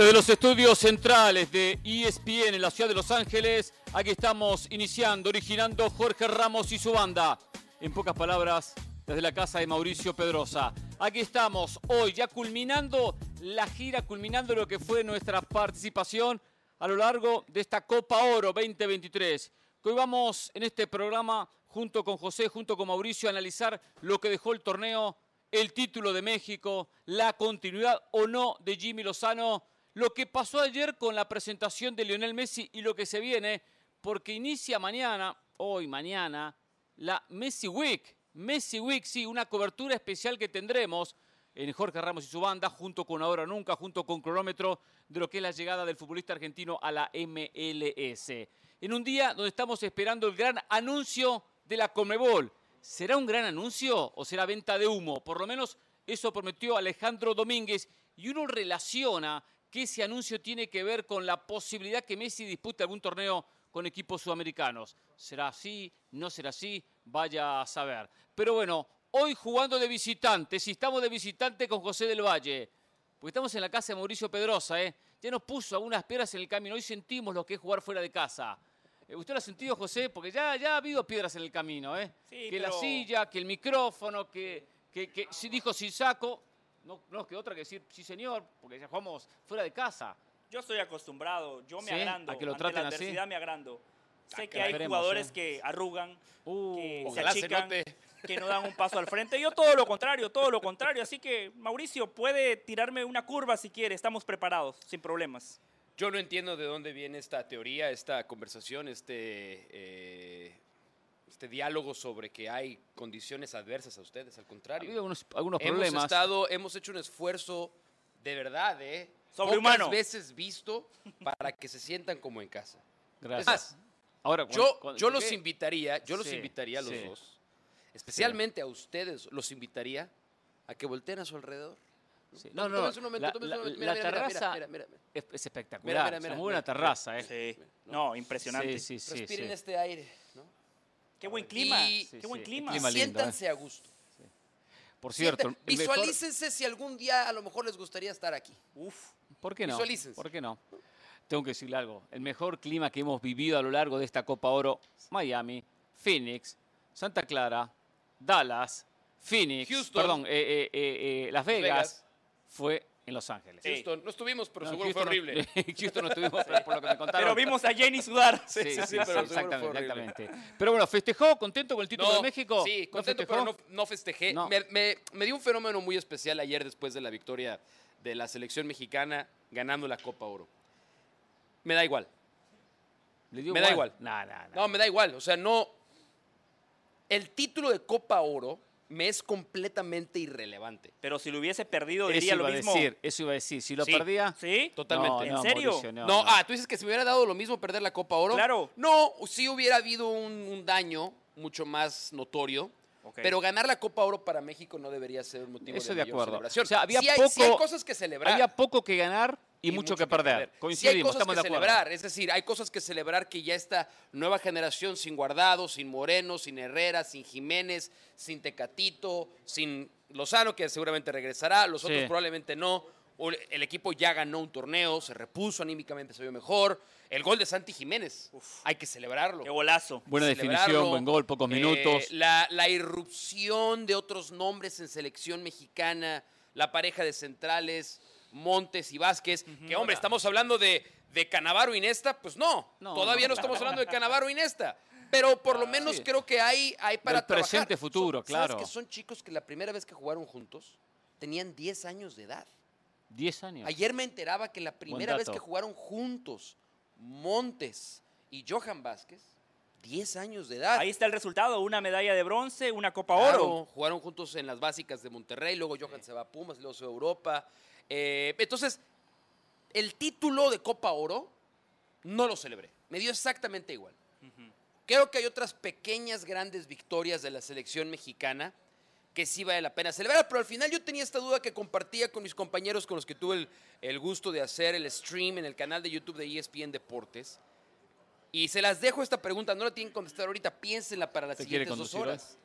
Desde los estudios centrales de ESPN en la ciudad de Los Ángeles, aquí estamos iniciando, originando Jorge Ramos y su banda. En pocas palabras, desde la casa de Mauricio Pedrosa. Aquí estamos hoy, ya culminando la gira, culminando lo que fue nuestra participación a lo largo de esta Copa Oro 2023. hoy vamos en este programa, junto con José, junto con Mauricio, a analizar lo que dejó el torneo, el título de México, la continuidad o no de Jimmy Lozano lo que pasó ayer con la presentación de Lionel Messi y lo que se viene, porque inicia mañana, hoy, mañana, la Messi Week. Messi Week, sí, una cobertura especial que tendremos en Jorge Ramos y su banda, junto con Ahora Nunca, junto con Cronómetro, de lo que es la llegada del futbolista argentino a la MLS. En un día donde estamos esperando el gran anuncio de la Comebol. ¿Será un gran anuncio o será venta de humo? Por lo menos eso prometió Alejandro Domínguez y uno relaciona que ese anuncio tiene que ver con la posibilidad que Messi dispute algún torneo con equipos sudamericanos. ¿Será así? ¿No será así? Vaya a saber. Pero bueno, hoy jugando de visitante, si estamos de visitante con José del Valle, porque estamos en la casa de Mauricio Pedrosa, ¿eh? ya nos puso algunas piedras en el camino, hoy sentimos lo que es jugar fuera de casa. Eh, ¿Usted lo ha sentido, José? Porque ya, ya ha habido piedras en el camino, ¿eh? que la silla, que el micrófono, que, que, que si dijo sin saco, no, no que otra que decir, sí señor, porque ya jugamos fuera de casa. Yo estoy acostumbrado, yo me agrando. A que lo traten ante la adversidad me agrando. Sé que hay jugadores que arrugan, uh, que se achican, que no dan un paso al frente. Yo todo lo contrario, todo lo contrario. Así que, Mauricio, puede tirarme una curva si quiere. Estamos preparados, sin problemas. Yo no entiendo de dónde viene esta teoría, esta conversación, este eh, este diálogo sobre que hay condiciones adversas a ustedes, al contrario. Ha habido algunos, problemas. Hemos, estado, hemos hecho un esfuerzo de verdad, ¿eh? Sobrehumano. Pocas veces visto para que se sientan como en casa. Gracias. Ahora, yo, yo los invitaría, yo los invitaría a los dos, especialmente a ustedes, los invitaría a que volteen a su alrededor. No, no, un momento, la, la, terraza es, espectacular. es muy buena terraza, ¿eh? Sí. No, impresionante. Sí, sí, Respiren este aire, ¿no? Qué buen clima. qué buen clima. siéntanse ¿eh? a gusto. Por cierto, visualícense si algún día a lo mejor les gustaría estar aquí. Uf. ¿Por qué no? ¿Por qué no? Tengo que decirle algo. El mejor clima que hemos vivido a lo largo de esta Copa Oro, Miami, Phoenix, Santa Clara, Dallas, Phoenix, Houston, perdón, eh, eh, Las Vegas, fue en Los Ángeles. Houston, no estuvimos, pero seguro fue horrible. Houston no estuvimos, por lo que me contaron. Pero vimos a Jenny sudar. Sí, sí, sí, pero exactamente, exactamente. Pero bueno, ¿festejó? ¿Contento con el título de México? Sí, contento, pero no, festejé. Me, me, dio un fenómeno muy especial ayer después de la victoria de la selección mexicana ganando la Copa Oro. Me da igual. me da igual. No, me da igual. O sea, no. El título de Copa Oro me es completamente irrelevante. Pero si lo hubiese perdido, diría lo mismo. Decir, eso iba a decir. Si lo perdía. Sí, totalmente. ¿En serio? no, ah, tú dices que si me hubiera dado lo mismo perder la Copa Oro. Claro. No, sí hubiera habido un, daño mucho más notorio. Pero ganar la Copa Oro para México no debería ser un motivo Eso de, de acuerdo. celebración. O sea, había poco, hay cosas que celebrar. Había poco que ganar y, mucho, que perder. Coincidimos, hay cosas que celebrar, es decir, hay cosas que celebrar que ya esta nueva generación sin Guardado, sin Moreno, sin Herrera, sin Jiménez, sin Tecatito, sin Lozano, que seguramente regresará, los otros probablemente no. El equipo ya ganó un torneo, se repuso anímicamente, se vio mejor. El gol de Santi Jiménez, hay que celebrarlo. Qué golazo. Buena definición, buen gol, pocos eh, minutos. la, la irrupción de otros nombres en selección mexicana, la pareja de centrales, Montes y Vázquez, que hombre, estamos hablando de, de Canavaro y Nesta, pues no, todavía no, estamos hablando de Canavaro y Nesta. Pero por lo ah, menos creo que hay, hay para Del presente futuro, claro. ¿Sabes que son chicos que la primera vez que jugaron juntos tenían 10 años de edad? 10 años. Ayer me enteraba que la primera vez que jugaron juntos Montes y Johan Vázquez 10 años de edad. Ahí está el resultado, una medalla de bronce, una Copa Oro. Jugaron juntos en las básicas de Monterrey, luego Johan se va a Pumas, luego se va a Europa. Eh, entonces, el título de Copa Oro no lo celebré. Me dio exactamente igual. Creo que hay otras pequeñas, grandes victorias de la selección mexicana que sí vale la pena celebrar, pero al final yo tenía esta duda que compartía con mis compañeros con los que tuve el, gusto de hacer el stream en el canal de YouTube de ESPN Deportes. Y se las dejo esta pregunta, no la tienen que contestar ahorita, piénsenla para las siguientes dos horas.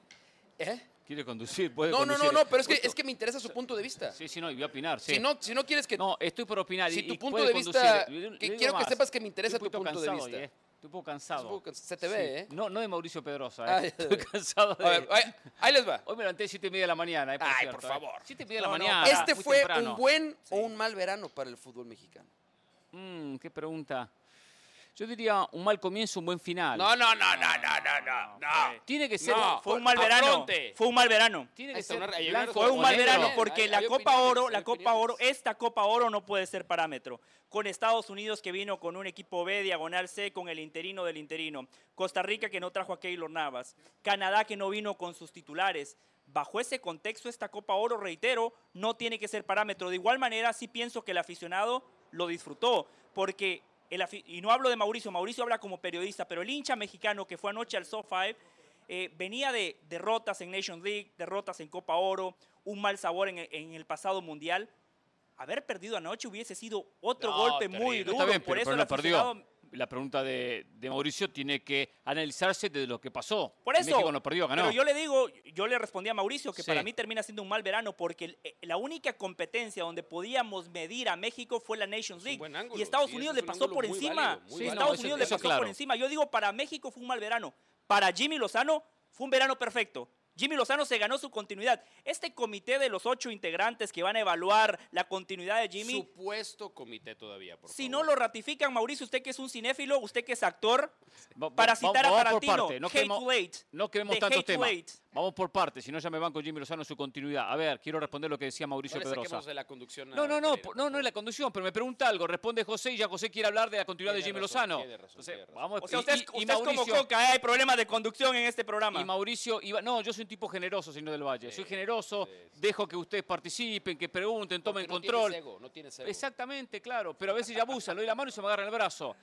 ¿Eh? Quiere conducir, puede no, conducir. No, no, no, pero es que, es que me interesa su punto de vista. Sí, sí, no, y voy a opinar, sí. Si no, si no quieres que... No, estoy por opinar. Si tu punto de vista... Que quiero que sepas que me interesa tu punto de vista. ¿eh? Estoy un poco cansado. Se te ve, ¿eh? No, no de Mauricio Pedrosa, ¿eh? Estoy cansado de... A ver, ahí, les va. Hoy me levanté a 7 y media de la mañana, ¿eh? Por Ay, cierto, por favor. 7 y media de la mañana. ¿Este fue un buen o un mal verano para el fútbol mexicano? Mmm, qué pregunta. Yo diría un mal comienzo, un buen final. No, no, no, no, no, no, no. Tiene que ser. fue un mal verano. Fue un mal verano. Tiene que ser Fue un mal verano porque la Copa Oro, la Copa Oro, esta Copa Oro no puede ser parámetro. Con Estados Unidos que vino con un equipo B, diagonal C, con el interino del interino. Costa Rica que no trajo a Keylor Navas. Canadá que no vino con sus titulares. Bajo ese contexto, esta Copa Oro, reitero, no tiene que ser parámetro. De igual manera, sí pienso que el aficionado lo disfrutó, porque y no hablo de Mauricio, Mauricio habla como periodista, pero el hincha mexicano que fue anoche al SoFi eh, venía de derrotas en Nation League, derrotas en Copa Oro, un mal sabor en, el pasado mundial. Haber perdido anoche hubiese sido otro golpe muy duro. por eso el perdió la pregunta de, Mauricio tiene que analizarse de lo que pasó. Por eso. México no perdió, ganó. Pero yo le digo, yo le respondí a Mauricio que para mí termina siendo un mal verano porque eh, la única competencia donde podíamos medir a México fue la Nations League. y Estados Unidos le pasó por encima. Estados Unidos le pasó por encima. Yo digo, para México fue un mal verano. Para Jimmy Lozano fue un verano perfecto. Jimmy Lozano se ganó su continuidad. Este comité de los ocho integrantes que van a evaluar la continuidad de Jimmy. Supuesto comité todavía, por Si no lo ratifican, Mauricio, usted que es un cinéfilo, usted que es actor, para citar a Tarantino, no queremos, no queremos tantos temas. Vamos por partes, si no ya me van con Jimmy Lozano su continuidad. A ver, quiero responder lo que decía Mauricio no Pedrosa. De la conducción no, no, no, no, no es la conducción, pero me pregunta algo. Responde José y ya José quiere hablar de la continuidad de Jimmy Lozano. Vamos, o sea, usted, es, como Coca, ¿eh? hay problemas de conducción en este programa. Y Mauricio, iba, no, yo soy un tipo generoso, señor del Valle. soy generoso, dejo que ustedes participen, que pregunten, tomen control. no tiene Exactamente, claro, pero a veces ya abusan, le doy la mano y se me agarran el brazo.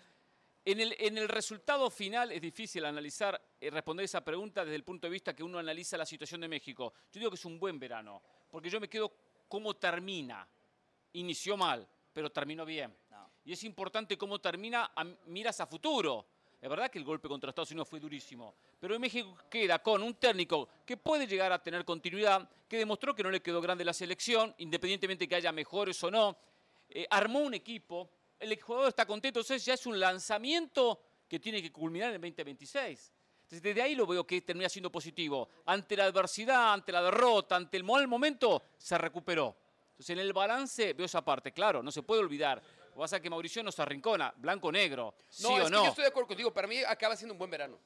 En el, resultado final es difícil analizar y eh, responder esa pregunta desde el punto de vista que uno analiza la situación de México. Yo digo que es un buen verano, porque yo me quedo cómo termina. Inició mal, pero terminó bien. Y es importante cómo termina, miras a futuro. Es verdad que el golpe contra Estados Unidos fue durísimo, pero en México queda con un técnico que puede llegar a tener continuidad, que demostró que no le quedó grande la selección, independientemente de que haya mejores o no. Eh, armó un equipo el jugador está contento, entonces ya es un lanzamiento que tiene que culminar en el 2026. Entonces, desde ahí lo veo que termina siendo positivo. Ante la adversidad, ante la derrota, ante el mal momento, se recuperó. Entonces, en el balance veo esa parte, claro, no se puede olvidar. Que pasa que Mauricio nos arrincona, blanco-negro. ¿sí no, es Que yo estoy de acuerdo contigo, para mí acaba siendo un buen verano.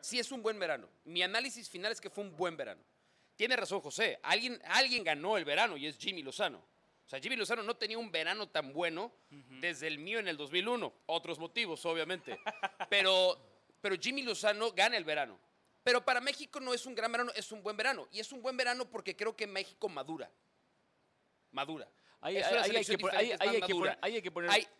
Sí, es un buen verano. Mi análisis final es que fue un buen verano. Tiene razón José, alguien, alguien ganó el verano y es Jimmy Lozano. O sea, Jimmy Lozano no tenía un verano tan bueno desde el mío en el 2001. Otros motivos, obviamente. pero, pero Jimmy Lozano gana el verano. Pero para México no es un gran verano, es un buen verano. Y es un buen verano porque creo que México madura. Madura.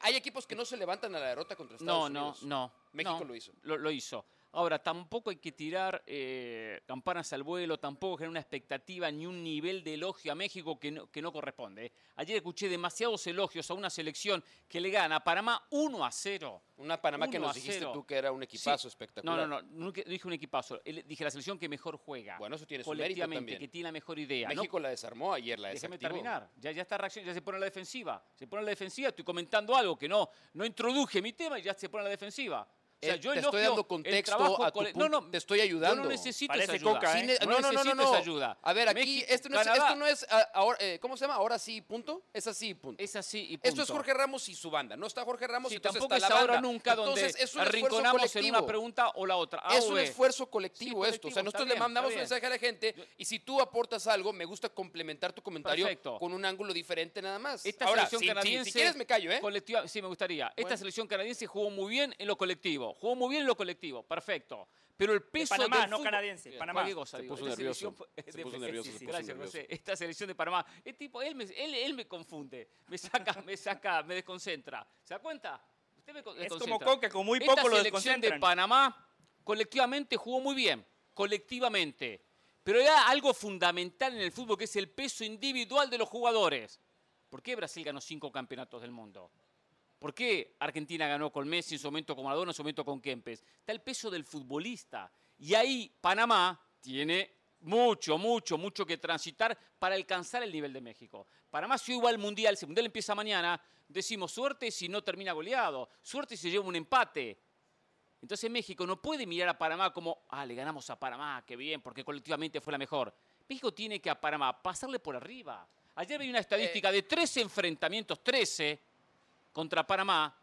Hay, equipos que no se levantan a la derrota contra Estados Unidos. No, no, no. México lo hizo. lo hizo. Ahora, tampoco hay que tirar eh, campanas al vuelo, tampoco generar una expectativa ni un nivel de elogio a México que no, que no corresponde. Ayer escuché demasiados elogios a una selección que le gana a Panamá 1 a 0. Una Panamá que nos dijiste tú que era un equipazo espectacular. No, no, no, no dije un equipazo. Dije la selección que mejor juega. Bueno, eso tiene su mérito también. que tiene la mejor idea. México la desarmó ayer, la Déjame terminar. Ya, ya está reacción, ya se pone en la defensiva. Se pone en la defensiva, estoy comentando algo que no, no introduje mi tema y ya se pone en la defensiva. O sea, yo te estoy dando contexto a tu. No, no, te estoy ayudando. Yo no necesito esa ayuda. Coca, ¿eh? no, no, no, no, no. ayuda. A ver, aquí esto no, es, esto no es ah, ahora, eh, ¿cómo se llama? Ahora sí, punto. Es así, punto. Es así y punto. Esto es Jorge Ramos y su banda. No está Jorge Ramos y tampoco está es la ahora nunca donde entonces, arrinconamos en una pregunta o la otra. es un esfuerzo colectivo esto. O sea, nosotros le mandamos un mensaje a la gente y si tú aportas algo, me gusta complementar tu comentario con un ángulo diferente nada más. Esta selección canadiense, si quieres me callo, ¿eh? sí, me gustaría. Esta selección canadiense jugó muy bien en lo colectivo. Jugó muy bien en lo colectivo. Perfecto. Pero el peso de Panamá, no canadiense. Panamá. se puso nervioso. Se puso nervioso. Gracias, José. Esta selección de Panamá. Es tipo, él me, él, él me confunde. Me saca, me saca, me desconcentra. ¿Se da cuenta? Usted me es como Coca, con muy poco Esta lo selección de Panamá colectivamente jugó muy bien. Colectivamente. Pero era algo fundamental en el fútbol que es el peso individual de los jugadores. ¿Por qué Brasil ganó cinco campeonatos del mundo? ¿Por qué Argentina ganó con Messi en su momento con Maradona, en su momento con Kempes? Está el peso del futbolista. Y ahí Panamá tiene mucho, mucho, mucho que transitar para alcanzar el nivel de México. Panamá si va al Mundial, si el Mundial empieza mañana, decimos suerte si no termina goleado, suerte si lleva un empate. Entonces México no puede mirar a Panamá como, ah, le ganamos a Panamá, qué bien, porque colectivamente fue la mejor. México tiene que a Panamá pasarle por arriba. Ayer vi una estadística de 13 enfrentamientos, 13 contra Panamá.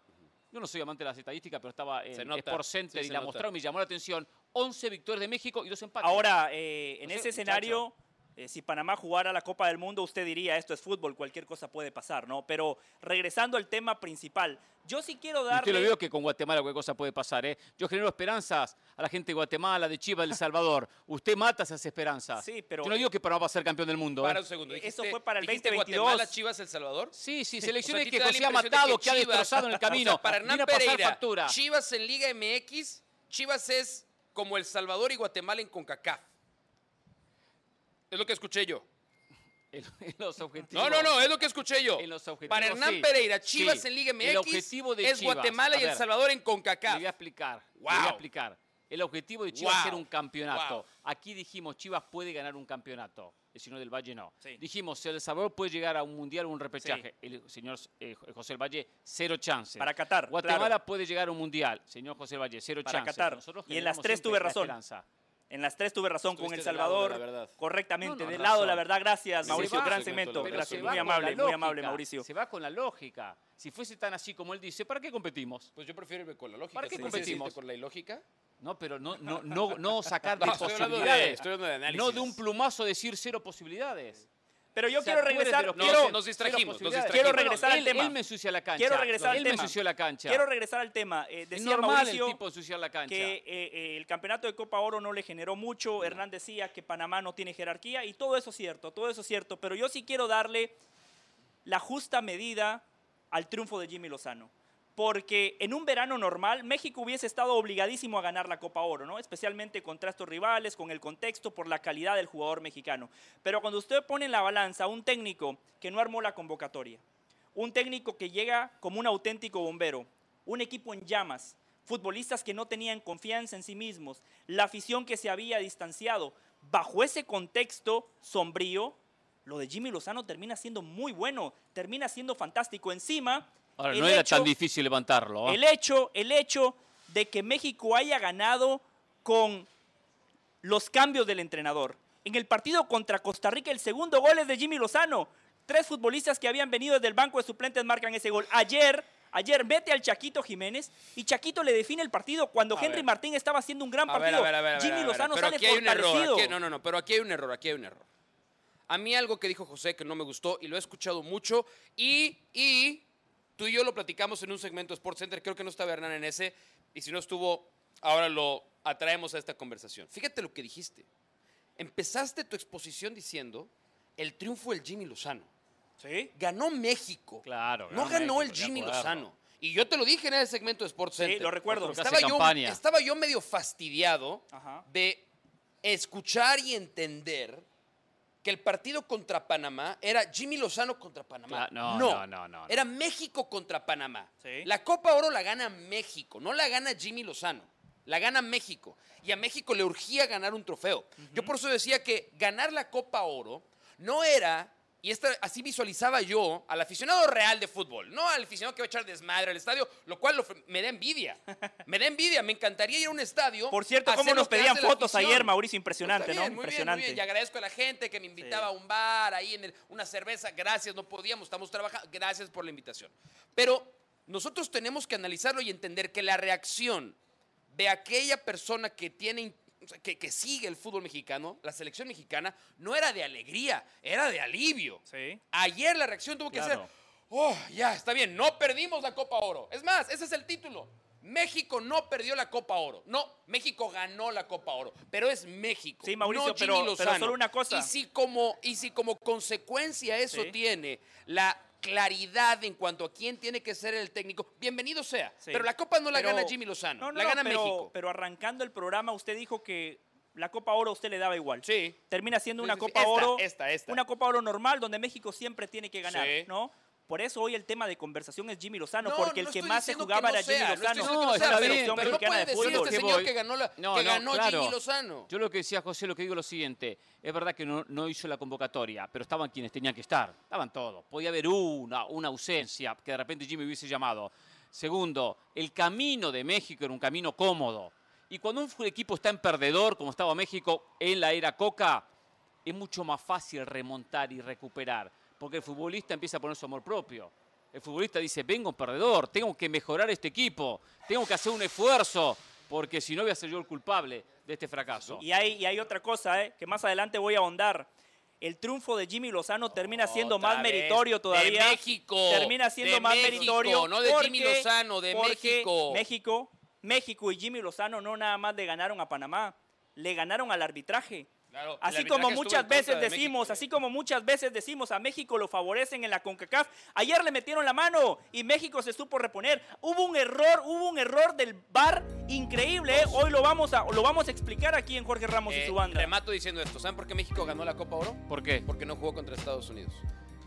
Yo no soy amante de las estadísticas, pero estaba en Sport Center y la mostraron, me llamó la atención. 11 victorias de México y dos empates. Ahora, eh, en ese escenario, eh, si Panamá jugara la Copa del Mundo, usted diría, esto es fútbol, cualquier cosa puede pasar, ¿no? Pero regresando al tema principal, yo sí quiero darle... Usted lo veo que con Guatemala cualquier cosa puede pasar, ¿eh? Yo genero esperanzas a la gente de Guatemala, de Chivas, de El Salvador. usted mata esas esperanzas. Sí, pero... Yo no digo que Panamá va a ser campeón del mundo. Para ¿eh? un segundo. Eso fue para el 2022. Guatemala, Chivas, El Salvador? Sí, sí, selecciones que José ha matado, que, ha destrozado en el camino. para Hernán Pereira, Chivas en Liga MX, Chivas es como El Salvador y Guatemala en CONCACAF. Es lo que escuché yo. En, los objetivos. No, no, no, es lo que escuché yo. Para Hernán Pereira, Chivas en Liga MX es Guatemala y El Salvador en CONCACAF. Le voy a explicar. Voy a explicar. El objetivo de Chivas es ser un campeonato. Aquí dijimos, Chivas puede ganar un campeonato. El señor del Valle no. Dijimos, El Salvador puede llegar a un mundial o un repechaje. El señor eh, José del Valle, cero chances. Para Qatar. Guatemala puede llegar a un mundial. Señor José del Valle, cero chances. Para Qatar. y en las tres tuve razón. En las tres tuve razón con El Salvador. correctamente, del lado de la verdad. Gracias, Mauricio. Gran segmento. Gracias. Muy amable, muy amable, Mauricio. Se va con la lógica. Si fuese tan así como él dice, ¿para qué competimos? Pues yo prefiero irme con la lógica. ¿Para qué competimos? ¿Con la ilógica? No, pero no, no, no, no sacar de posibilidades. no de un plumazo decir cero posibilidades. Pero yo quiero regresar. quiero, nos, distrajimos, Quiero regresar al tema. Él me ensucia la cancha. Quiero regresar al tema. me ensució la cancha. Quiero regresar al tema. Eh, decía es normal Mauricio el tipo ensuciar la cancha. Que eh, eh, el campeonato de Copa Oro no le generó mucho. Hernán decía que Panamá no tiene jerarquía. Y todo eso es cierto, todo eso es cierto. Pero yo sí quiero darle la justa medida al triunfo de Jimmy Lozano porque en un verano normal México hubiese estado obligadísimo a ganar la Copa Oro, ¿no? Especialmente contra estos rivales, con el contexto, por la calidad del jugador mexicano. Pero cuando usted pone en la balanza un técnico que no armó la convocatoria, un técnico que llega como un auténtico bombero, un equipo en llamas, futbolistas que no tenían confianza en sí mismos, la afición que se había distanciado, bajo ese contexto sombrío, lo de Jimmy Lozano termina siendo muy bueno, termina siendo fantástico. Encima, Ahora, no era tan difícil levantarlo. ¿ah? El, hecho, el hecho de que México haya ganado con los cambios del entrenador. En el partido contra Costa Rica, el segundo gol es de Jimmy Lozano. Tres futbolistas que habían venido desde el banco de suplentes marcan ese gol. Ayer, ayer mete al Chaquito Jiménez y Chaquito le define el partido cuando Henry Martín estaba haciendo un gran partido. Jimmy Lozano sale aquí hay Un error, no, no, no, pero aquí hay un error, aquí hay un error. A mí algo que dijo José que no me gustó y lo he escuchado mucho y, y Tú y yo lo platicamos en un segmento de Sports Center, creo que no estaba Hernán en ese, y si no estuvo, ahora lo atraemos a esta conversación. Fíjate lo que dijiste. Empezaste tu exposición diciendo el triunfo del Jimmy Lozano. ¿Sí? Ganó México. Claro. No ganó el Jimmy Lozano. Y yo te lo dije en ese segmento de Sports Center. Sí, lo recuerdo. Estaba yo, estaba yo, medio fastidiado de escuchar y entender que el partido contra Panamá era Jimmy Lozano contra Panamá. no, no, no, no, Era México contra Panamá. La Copa Oro la gana México, no la gana Jimmy Lozano. La gana México. Y a México le urgía ganar un trofeo. Yo por eso decía que ganar la Copa Oro no era y esta, así visualizaba yo al aficionado real de fútbol, no al aficionado que va a echar desmadre al estadio, lo cual me da envidia. Me da envidia, me encantaría ir a un estadio. Por cierto, cómo nos pedían fotos ayer, Mauricio, impresionante, ¿no? impresionante. Bien, Y agradezco a la gente que me invitaba a un bar, ahí en una cerveza. Gracias, no podíamos, estamos trabajando. Gracias por la invitación. Pero nosotros tenemos que analizarlo y entender que la reacción de aquella persona que tiene que, sigue el fútbol mexicano, la selección mexicana, no era de alegría, era de alivio. Ayer la reacción tuvo que ser, oh, ya, está bien, no perdimos la Copa Oro. Es más, ese es el título. México no perdió la Copa Oro. No, México ganó la Copa Oro, pero es México. Sí, Mauricio, pero, solo una cosa. Y si como, y si como consecuencia eso tiene la claridad en cuanto a quién tiene que ser el técnico, bienvenido sea. Pero la Copa no la gana Jimmy Lozano, la gana México. Pero arrancando el programa, usted dijo que la Copa Oro a usted le daba igual. Sí. Termina siendo una Copa Oro. Una Copa Oro normal donde México siempre tiene que ganar, ¿no? Por eso hoy el tema de conversación es Jimmy Lozano, porque el que más se jugaba era Jimmy Lozano. No, está bien, pero no puede decir este señor que ganó, la, que ganó Jimmy Lozano. Yo lo que decía José, lo que digo es lo siguiente. Es verdad que no, no hizo la convocatoria, pero estaban quienes tenían que estar. Estaban todos. Podía haber una, una ausencia que de repente Jimmy hubiese llamado. Segundo, el camino de México era un camino cómodo. Y cuando un equipo está en perdedor, como estaba México en la era Coca, es mucho más fácil remontar y recuperar, porque el futbolista empieza a poner su amor propio. El futbolista dice, vengo perdedor, tengo que mejorar este equipo, tengo que hacer un esfuerzo, porque si no voy a ser yo el culpable de este fracaso. Y hay, y hay otra cosa, ¿eh? que más adelante voy a ahondar el triunfo de Jimmy Lozano termina siendo más meritorio todavía. De México. Termina siendo más meritorio. No de Jimmy Lozano, de México. México. México y Jimmy Lozano no nada más le ganaron a Panamá, le ganaron al arbitraje así como muchas veces decimos, así como muchas veces decimos a México lo favorecen en la CONCACAF. Ayer le metieron la mano y México se supo reponer. Hubo un error, hubo un error del VAR increíble. ¿eh? Hoy lo vamos a lo vamos a explicar aquí en Jorge Ramos y eh, su banda. Remato diciendo esto. ¿Saben por qué México ganó la Copa Oro? ¿Por qué? Porque no jugó contra Estados Unidos.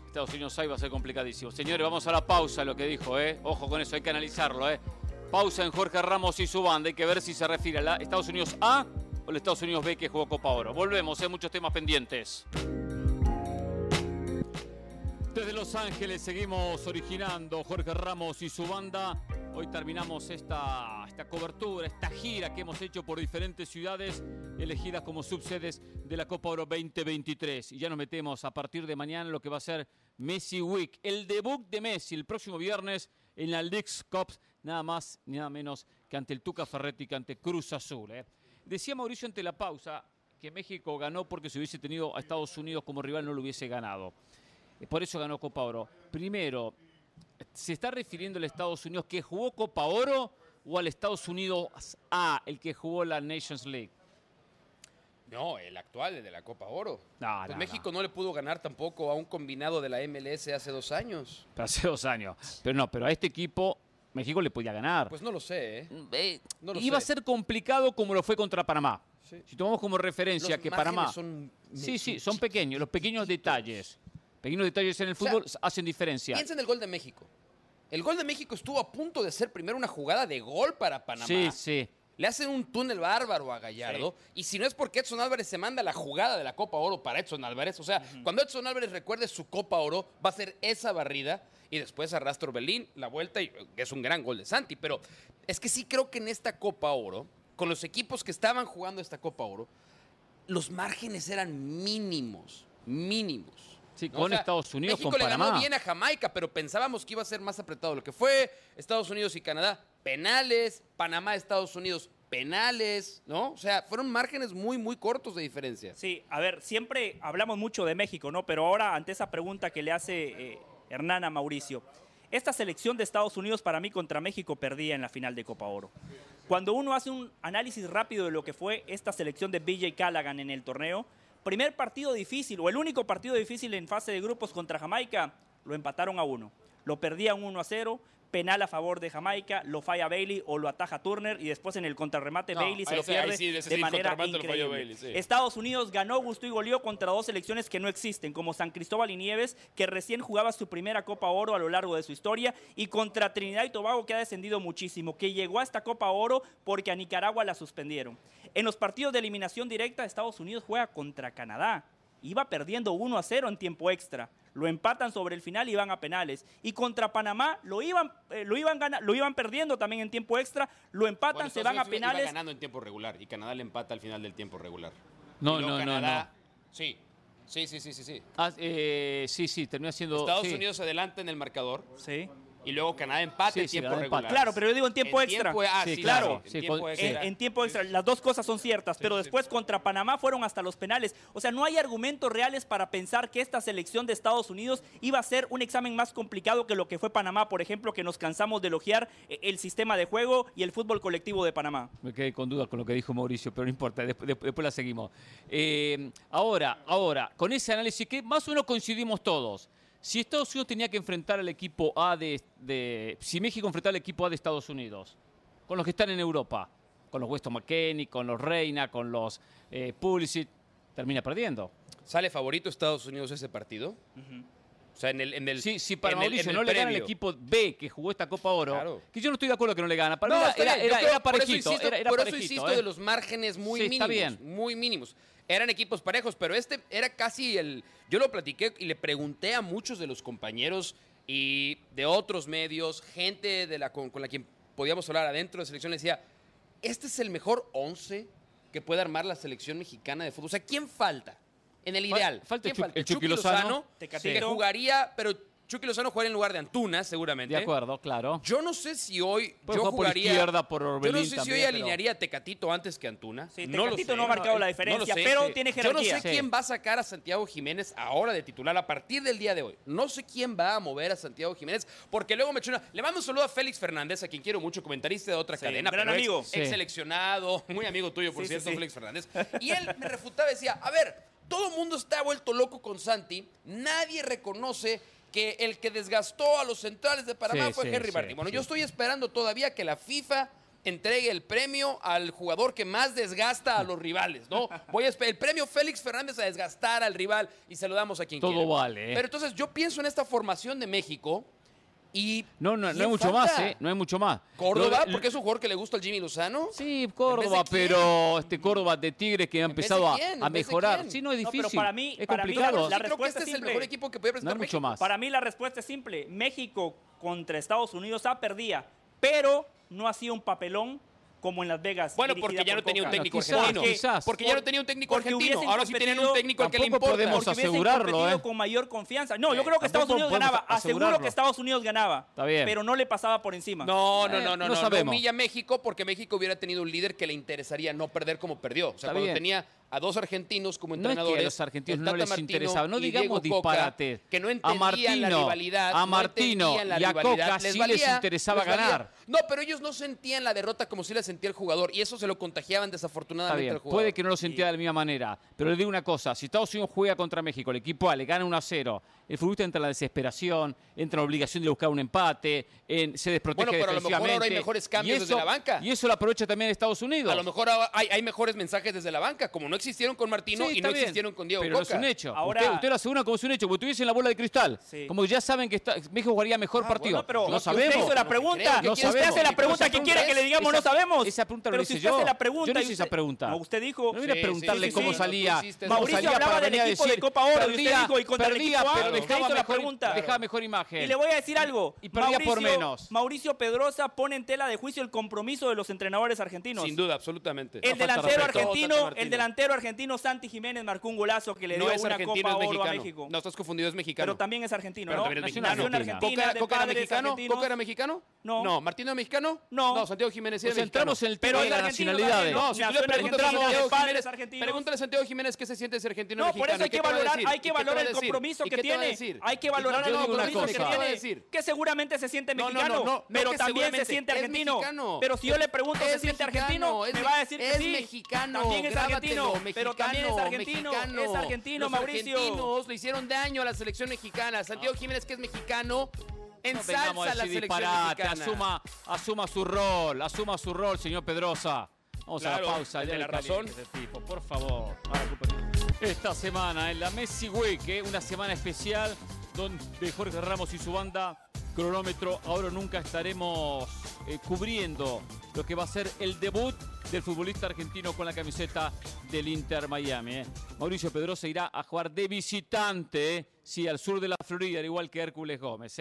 Estados Unidos ahí va a ser complicadísimo. Señores, vamos a la pausa, lo que dijo, ¿eh? Ojo con eso, hay que analizarlo, ¿eh? Pausa en Jorge Ramos y su banda. Hay que ver si se refiere a la Estados Unidos A el Estados Unidos B que jugó Copa Oro. Volvemos, hay muchos temas pendientes. Desde Los Ángeles seguimos originando Jorge Ramos y su banda. Hoy terminamos esta, esta cobertura, esta gira que hemos hecho por diferentes ciudades elegidas como subsedes de la Copa Oro 2023. Y ya nos metemos a partir de mañana lo que va a ser Messi Week, el debut de Messi el próximo viernes en la Leagues Cup, nada más ni nada menos que ante el Tuca Ferretti, que ante Cruz Azul. ¿eh? Decía Mauricio ante la pausa que México ganó porque si hubiese tenido a Estados Unidos como rival no lo hubiese ganado. Eh, por eso ganó Copa Oro. Primero, ¿se está refiriendo al Estados Unidos que jugó Copa Oro o al Estados Unidos A, el que jugó la Nations League? No, el actual, el de la Copa Oro. Pues México no. le pudo ganar tampoco a un combinado de la MLS hace dos años. Hace dos años. Pero no, pero a este equipo México le podía ganar. Pues no lo sé. ¿eh? eh iba a ser complicado como lo fue contra Panamá. Si tomamos como referencia que Panamá. Son sí, sí, son pequeños. Los pequeños detalles. Pequeños detalles en el fútbol hacen diferencia. Piensa en el gol de México. El gol de México estuvo a punto de ser primero una jugada de gol para Panamá. Sí, sí. Le hacen un túnel bárbaro a Gallardo. Y si no es porque Edson Álvarez se manda la jugada de la Copa Oro para Edson Álvarez, o sea, cuando Edson Álvarez recuerde su Copa Oro, va a ser esa barrida y después arrastra Orbelín, la vuelta, y es un gran gol de Santi. Pero es que sí creo que en esta Copa Oro, con los equipos que estaban jugando esta Copa Oro, los márgenes eran mínimos, mínimos. Sí, con Estados Unidos, México con le ganó bien a Jamaica, pero pensábamos que iba a ser más apretado lo que fue. Estados Unidos y Canadá, penales. Panamá, Estados Unidos, penales, ¿no? O sea, fueron márgenes muy, muy cortos de diferencia. Sí, a ver, siempre hablamos mucho de México, ¿no? Pero ahora, ante esa pregunta que le hace eh, Hernán Mauricio. Esta selección de Estados Unidos para mí contra México perdía en la final de Copa Oro. Cuando uno hace un análisis rápido de lo que fue esta selección de BJ Callaghan en el torneo, primer partido difícil o el único partido difícil en fase de grupos contra Jamaica, lo empataron a uno. Lo perdían 1 a 0, penal a favor de Jamaica, lo falla Bailey o lo ataja Turner y después en el contrarremate Bailey se lo pierde de manera increíble. Estados Unidos ganó, gustó y goleó contra dos selecciones que no existen, como San Cristóbal y Nieves, que recién jugaba su primera Copa Oro a lo largo de su historia, y contra Trinidad y Tobago, que ha descendido muchísimo, que llegó a esta Copa Oro porque a Nicaragua la suspendieron. En los partidos de eliminación directa, Estados Unidos juega contra Canadá. Iba perdiendo 1 a 0 en tiempo extra lo empatan sobre el final y van a penales. Y contra Panamá lo iban, eh, lo iban, lo iban perdiendo también en tiempo extra, lo empatan, se van a penales. Iba ganando en tiempo regular y Canadá le empata al final del tiempo regular. No, no, no, no. Sí, sí, sí, sí, sí. Ah, eh, sí, sí, termina siendo... Estados Unidos adelanta en el marcador. Sí y luego Canadá empate en tiempo regular. Claro, pero yo digo en tiempo extra. ah, sí, claro. En tiempo, extra. En, tiempo extra. Las dos cosas son ciertas, pero después contra Panamá fueron hasta los penales. O sea, no hay argumentos reales para pensar que esta selección de Estados Unidos iba a ser un examen más complicado que lo que fue Panamá, por ejemplo, que nos cansamos de elogiar eh, el sistema de juego y el fútbol colectivo de Panamá. Me quedé con dudas con lo que dijo Mauricio, pero no importa, después, después la seguimos. Eh, ahora, ahora, con ese análisis que más o menos coincidimos todos. Si Estados Unidos tenía que enfrentar al equipo A de, Si México enfrentara al equipo A de Estados Unidos, con los que están en Europa, con los Weston McKenney, con los Reina, con los eh, Pulisic, termina perdiendo. ¿Sale favorito Estados Unidos ese partido? O sea, en el, en el Sí, sí, para Mauricio no le gana el equipo B que jugó esta Copa Oro, que yo no estoy de acuerdo que no le gana. Para no, era, era, parejito. Por eso insisto, por eso insisto de los márgenes muy mínimos. Está bien. Muy mínimos. Eran equipos parejos, pero este era casi el... Yo lo platiqué y le pregunté a muchos de los compañeros y de otros medios, gente de la, con, la quien podíamos hablar adentro de la selección, le decía, este es el mejor 11 que puede armar la selección mexicana de fútbol. O sea, ¿quién falta? En el ideal. Falta ¿Quién falta? El Chucky, Lozano, que jugaría, pero Chucky Lozano jugaría en lugar de Antuna, seguramente. De acuerdo, claro. Yo no sé si hoy yo jugaría. Por izquierda, por Orbelín Yo no sé si hoy alinearía a Tecatito antes que Antuna. Sí, Tecatito no, ha marcado la diferencia, pero tiene jerarquía. Yo no sé quién va a sacar a Santiago Jiménez ahora de titular a partir del día de hoy. No sé quién va a mover a Santiago Jiménez, porque luego me echó Le mando un saludo a Félix Fernández, a quien quiero mucho, comentarista de otra cadena. Gran amigo. Ex, seleccionado, muy amigo tuyo, por cierto, Félix Fernández. Y él me refutaba y decía: A ver, todo el mundo está vuelto loco con Santi. Nadie reconoce que el que desgastó a los centrales de Panamá fue Henry Martín. Bueno, yo estoy esperando todavía que la FIFA entregue el premio al jugador que más desgasta a los rivales, ¿no? Voy a el premio Félix Fernández a desgastar al rival y se lo damos a quien Todo vale. Pero entonces yo pienso en esta formación de México no, no, no hay mucho más, ¿eh? No hay mucho más. ¿Córdoba? porque es un jugador que le gusta al Jimmy Lozano. Sí, Córdoba, pero este Córdoba de Tigres que ha empezado a, mejorar. Sí, no es difícil. para mí, es complicado. la, creo que este es, el mejor equipo que puede presentar no mucho más. Para mí la respuesta es simple. México contra Estados Unidos ha perdido, pero no ha sido un papelón como en Las Vegas. Bueno, porque ya no tenía un técnico argentino. Quizás. Porque ya no tenía un técnico argentino. Ahora sí tienen un técnico al que le importa. podemos asegurarlo, ¿eh? con mayor confianza. No, yo creo que Estados Unidos ganaba. Aseguro que Estados Unidos ganaba. Está bien. Pero no le pasaba por encima. No, no, no, no. No, sabemos. humilla México porque México hubiera tenido un líder que le interesaría no perder como perdió. O sea, cuando tenía a dos argentinos como entrenadores. No es que a los argentinos no les interesaba. No digamos disparate. Que no entendían a Martino, la rivalidad. A Martino y a Coca sí les interesaba ganar. No, pero ellos no sentían la derrota como si la sentía el jugador. Y eso se lo contagiaban desafortunadamente al jugador. Puede que no lo sentía de la misma manera. Pero le digo una cosa. Si Estados Unidos juega contra México, el equipo A le gana 1 a 0 el futbolista entra en la desesperación, entra en la obligación de buscar un empate, se desprotege Bueno, pero a lo mejor ahora hay mejores cambios desde la banca. Y eso lo aprovecha también Estados Unidos. A lo mejor hay, mejores mensajes desde la banca, como no existieron con Martino y no existieron con Diego Pero es un hecho. Ahora, usted, lo asegura como es un hecho, porque tuviesen la bola de cristal. Como ya saben que México jugaría mejor ah, partido. pero no sabemos. Usted hizo la pregunta. No usted hace la pregunta que quiere que le digamos no sabemos. Esa pregunta lo hice yo. la pregunta. Yo no hice esa pregunta. usted dijo. No vine a preguntarle cómo salía. Mauricio hablaba del equipo de Copa Oro y usted dijo y contra el equipo pero dejaba la pregunta Dejaba mejor imagen. Y le voy a decir algo. Y perdía por menos. Mauricio Pedrosa pone en tela de juicio el compromiso de los entrenadores argentinos. Sin duda, absolutamente. El delantero argentino, el delantero argentino Santi Jiménez marcó un golazo que le dio una Copa Oro a México. No estás confundido, es mexicano. Pero también es argentino, ¿no? También es mexicano. ¿Coca, era mexicano? ¿Coca era mexicano? No. No. ¿Martino era mexicano? No. No, Santiago Jiménez era pues mexicano. en el tema de las nacionalidades. No, si tú le preguntas a Santiago Jiménez, pregúntale a Santiago Jiménez qué se siente ser argentino No, por eso hay que valorar, hay que valorar el compromiso que tiene. Hay que valorar el compromiso que tiene? Que seguramente se siente mexicano, pero también se siente argentino. Pero si yo le pregunto, ¿se siente argentino? Me va a decir que sí. mexicano. También es argentino, pero también es argentino. Es argentino, Mauricio. Los argentinos le hicieron daño a la selección mexicana. Santiago Jiménez, que es mexicano, ensalza no la selección mexicana. Asuma, asuma su rol, asuma su rol, señor Pedrosa. Vamos a la pausa. Ya la razón. Tipo, por favor. Esta semana en la Messi Week, ¿eh? una semana especial de Jorge Ramos y su banda Cronómetro. Ahora nunca estaremos eh, cubriendo lo que va a ser el debut del futbolista argentino con la camiseta del Inter Miami. Eh. Mauricio Pedrosa irá a jugar de visitante, eh. sí, al sur de la Florida, al igual que Hércules Gómez.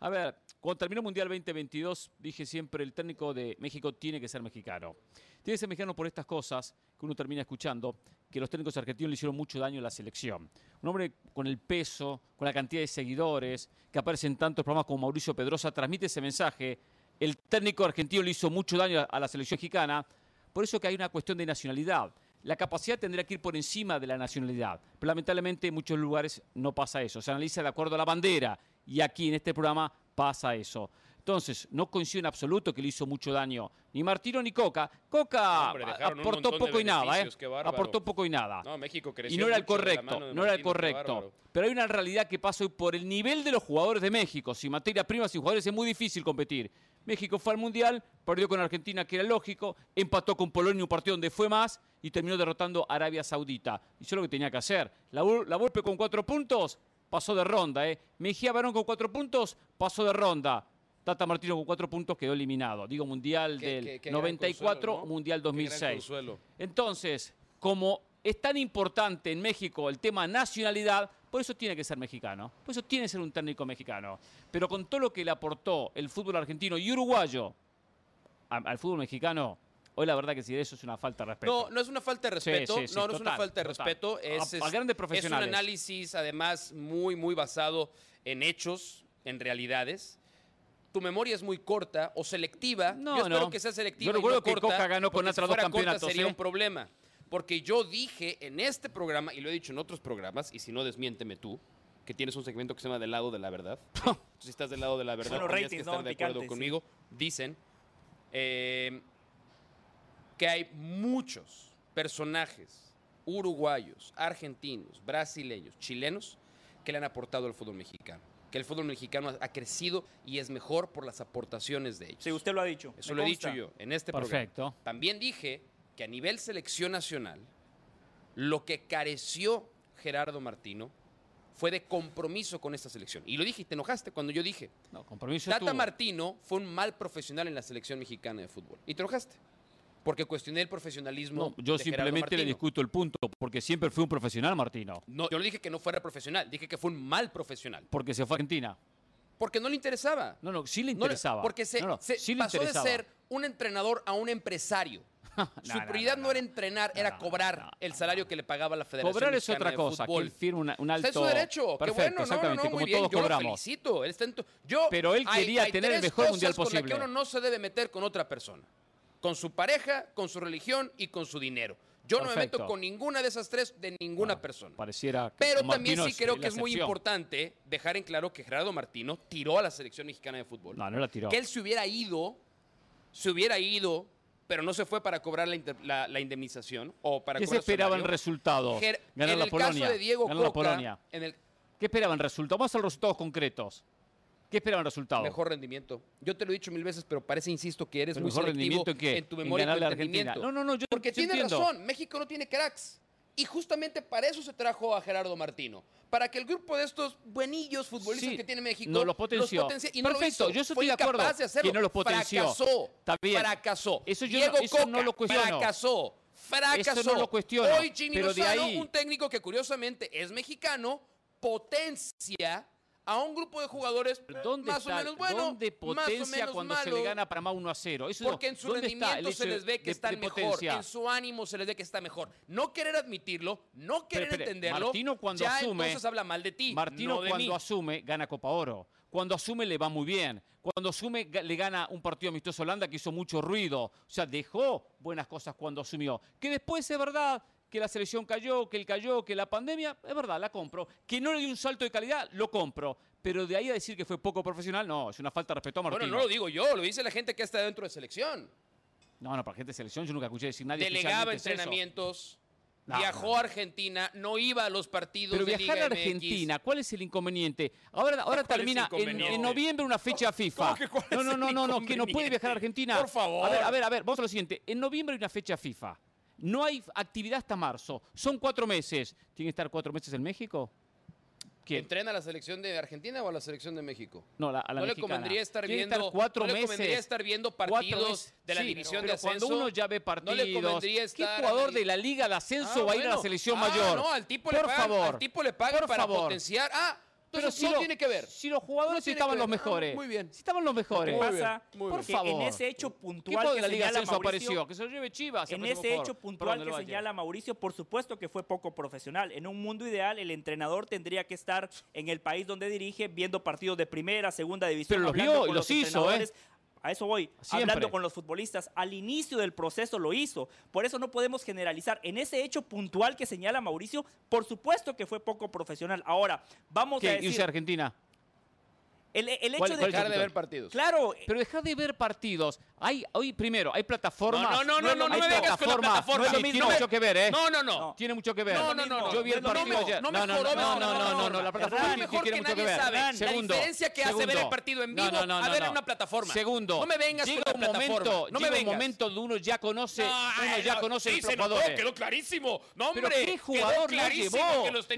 A ver, cuando terminó el Mundial 2022, dije siempre, el técnico de México tiene que ser mexicano. Tiene que ser mexicano por estas cosas que uno termina escuchando, que los técnicos argentinos le hicieron mucho daño a la selección. Un hombre con el peso, con la cantidad de seguidores, que aparece en tantos programas como Mauricio Pedrosa, transmite ese mensaje. El técnico argentino le hizo mucho daño a la selección mexicana, por eso que hay una cuestión de nacionalidad. La capacidad tendría que ir por encima de la nacionalidad, pero lamentablemente en muchos lugares no pasa eso. Se analiza de acuerdo a la bandera y aquí en este programa pasa eso. Entonces, no coincido en absoluto que le hizo mucho daño ni Martino ni Coca. Coca aportó poco y nada, ¿eh? Aportó poco y nada. No, México y no era el correcto, no era el correcto. Pero hay una realidad que pasa hoy por el nivel de los jugadores de México. Sin materia prima, sin jugadores es muy difícil competir. México fue al Mundial, perdió con Argentina, que era lógico, empató con Polonia un partido donde fue más y terminó derrotando a Arabia Saudita. Hizo lo que tenía que hacer. La, la Volpe con cuatro puntos pasó de ronda. ¿eh? Mejía Barón con cuatro puntos, pasó de ronda. Tata Martino con cuatro puntos quedó eliminado. Digo, Mundial del 94, Mundial 2006. Entonces, como es tan importante en México el tema nacionalidad, por eso tiene que ser mexicano. Por eso tiene que ser un técnico mexicano. Pero con todo lo que le aportó el fútbol argentino y uruguayo al fútbol mexicano, Hoy la verdad que sí, eso es una falta de respeto. No, no es una falta de respeto. no, no es una falta de respeto. Es, a, grandes profesionales. Es un análisis, además, muy, muy basado en hechos, en realidades. Tu memoria es muy corta o selectiva. No, yo espero que sea selectiva. Yo recuerdo que Coca ganó con otros dos campeonatos. sería ¿eh? un problema. Porque yo dije en este programa, y lo he dicho en otros programas, y si no, desmiénteme tú, que tienes un segmento que se llama Del lado de la verdad. si estás del lado de la verdad, tienes que estar de acuerdo conmigo. Dicen. Eh, que hay muchos personajes uruguayos, argentinos, brasileños, chilenos que le han aportado al fútbol mexicano. Que el fútbol mexicano ha crecido y es mejor por las aportaciones de ellos. Sí, usted lo ha dicho. Eso lo he dicho yo en este Perfecto. También dije que a nivel selección nacional, lo que careció Gerardo Martino fue de compromiso con esta selección. Y lo dije y te enojaste cuando yo dije. No, compromiso Tata Martino fue un mal profesional en la selección mexicana de fútbol. Y te enojaste porque cuestioné el profesionalismo. No, yo simplemente le discuto el punto, porque siempre fue un profesional, Martino. No, yo no dije que no fuera profesional, dije que fue un mal profesional. Porque se fue a Argentina. Porque no le interesaba. No, no, sí le interesaba. porque se, pasó de ser un entrenador a un empresario. Su prioridad no, era entrenar, era cobrar el salario que le pagaba la Federación Cobrar es otra cosa, que él un alto... Es su derecho, Perfecto, qué bueno, no, no, muy bien, todos yo cobramos. Lo felicito. Él está yo, Pero él quería tener el mejor mundial posible. Con la que uno no se debe meter con otra persona con su pareja, con su religión y con su dinero. Yo no me meto con ninguna de esas tres de ninguna persona. Pareciera Pero también sí creo que es muy importante dejar en claro que Gerardo Martino tiró a la selección mexicana de fútbol. No, no la tiró. Que él se hubiera ido, se hubiera ido, pero no se fue para cobrar la, indemnización o para ¿Qué se esperaba el resultado? Ganar la Polonia. Caso de Diego Coca, la Polonia. ¿Qué esperaban resultados? Vamos a los resultados concretos. ¿Qué esperaban resultado? Mejor rendimiento. Yo te lo he dicho mil veces, pero parece, insisto, que eres muy mejor selectivo rendimiento en, tu memoria en Argentina. No, no, no, yo Porque tiene razón, México no tiene cracks. Y justamente para eso se trajo a Gerardo Martino. Para que el grupo de estos buenillos futbolistas que tiene México no los potenció. y no Perfecto, lo yo estoy de acuerdo de hacerlo. que no los potenció. Fracasó. Está bien. Fracasó. Eso yo Diego eso Coca, no lo cuestiono. Fracasó. Fracasó. Eso no lo cuestiono. Hoy Jimmy Lozano, un técnico que curiosamente es mexicano, potencia a un grupo de jugadores más o menos bueno, ¿dónde potencia cuando se le gana para más 1 a 0? Porque en su rendimiento se les ve que están mejor, en su ánimo se les ve que está mejor. No querer admitirlo, no querer entenderlo, Martino cuando ya asume, entonces habla mal de ti. Martino cuando asume gana Copa Oro. Cuando asume le va muy bien. Cuando asume le gana un partido amistoso Holanda que hizo mucho ruido. O sea, dejó buenas cosas cuando asumió. Que después es verdad, que la selección cayó, que él cayó, que la pandemia, es verdad, la compro. Que no le dio un salto de calidad, lo compro. Pero de ahí a decir que fue poco profesional, no, es una falta de respeto a Martino. Bueno, no lo digo yo, lo dice la gente que está dentro de selección. No, no, para gente de selección yo nunca escuché decir nadie. Delegaba entrenamientos. viajó a Argentina, no iba a los partidos Pero viajar a Argentina, ¿cuál es el inconveniente? Ahora, ahora termina en, noviembre una fecha FIFA. no, no, no, no, no, que no puede viajar a Argentina. Por favor. A ver, a ver, a ver, vamos a lo siguiente. En noviembre hay una fecha FIFA. No hay actividad hasta marzo. Son cuatro meses. ¿Tiene que estar cuatro meses en México? ¿Quién? ¿Entrena a la selección de Argentina o a la selección de México? No, a la no le convendría estar viendo cuatro no le convendría estar viendo partidos de la división de ascenso. Cuando uno ya ve partidos, no le convendría estar ¿qué jugador de la Liga de Ascenso ah, va a ir a la selección ah, mayor? No, al tipo le pagan, al tipo le pagan para potenciar. Ah, pero si no tiene que ver. Si los jugadores estaban los mejores. muy bien. Si estaban los mejores. ¿Qué pasa? por favor. En ese hecho puntual que la Liga señala Mauricio, apareció? Que se lo lleve Chivas. En ese hecho puntual que señala Mauricio, por supuesto que fue poco profesional. En un mundo ideal, el entrenador tendría que estar en el país donde dirige, viendo partidos de primera, segunda división. Pero los vio y los hizo, ¿eh? A eso voy, hablando con los futbolistas. Al inicio del proceso lo hizo. Por eso no podemos generalizar. En ese hecho puntual que señala Mauricio, por supuesto que fue poco profesional. Ahora, vamos a decir... ¿Irse a Argentina? El, hecho de dejar de ver partidos. Claro. Pero dejar de ver partidos. Hay, hoy, primero, hay plataformas. No, no, no, no, no, me vengas con la plataforma. No, tiene mucho que ver, ¿eh? No, no, no. Tiene mucho que ver. No, no, no. Yo vi el partido ayer. No, no, no, no, no, no, no, la plataforma mejor tiene mucho que ver. La diferencia que hace ver el partido en vivo a ver en una plataforma. Segundo. No me vengas con la plataforma. No me vengas. un momento donde uno ya conoce, uno ya conoce los jugadores. quedó clarísimo. No, hombre. ¿qué jugador no llevó?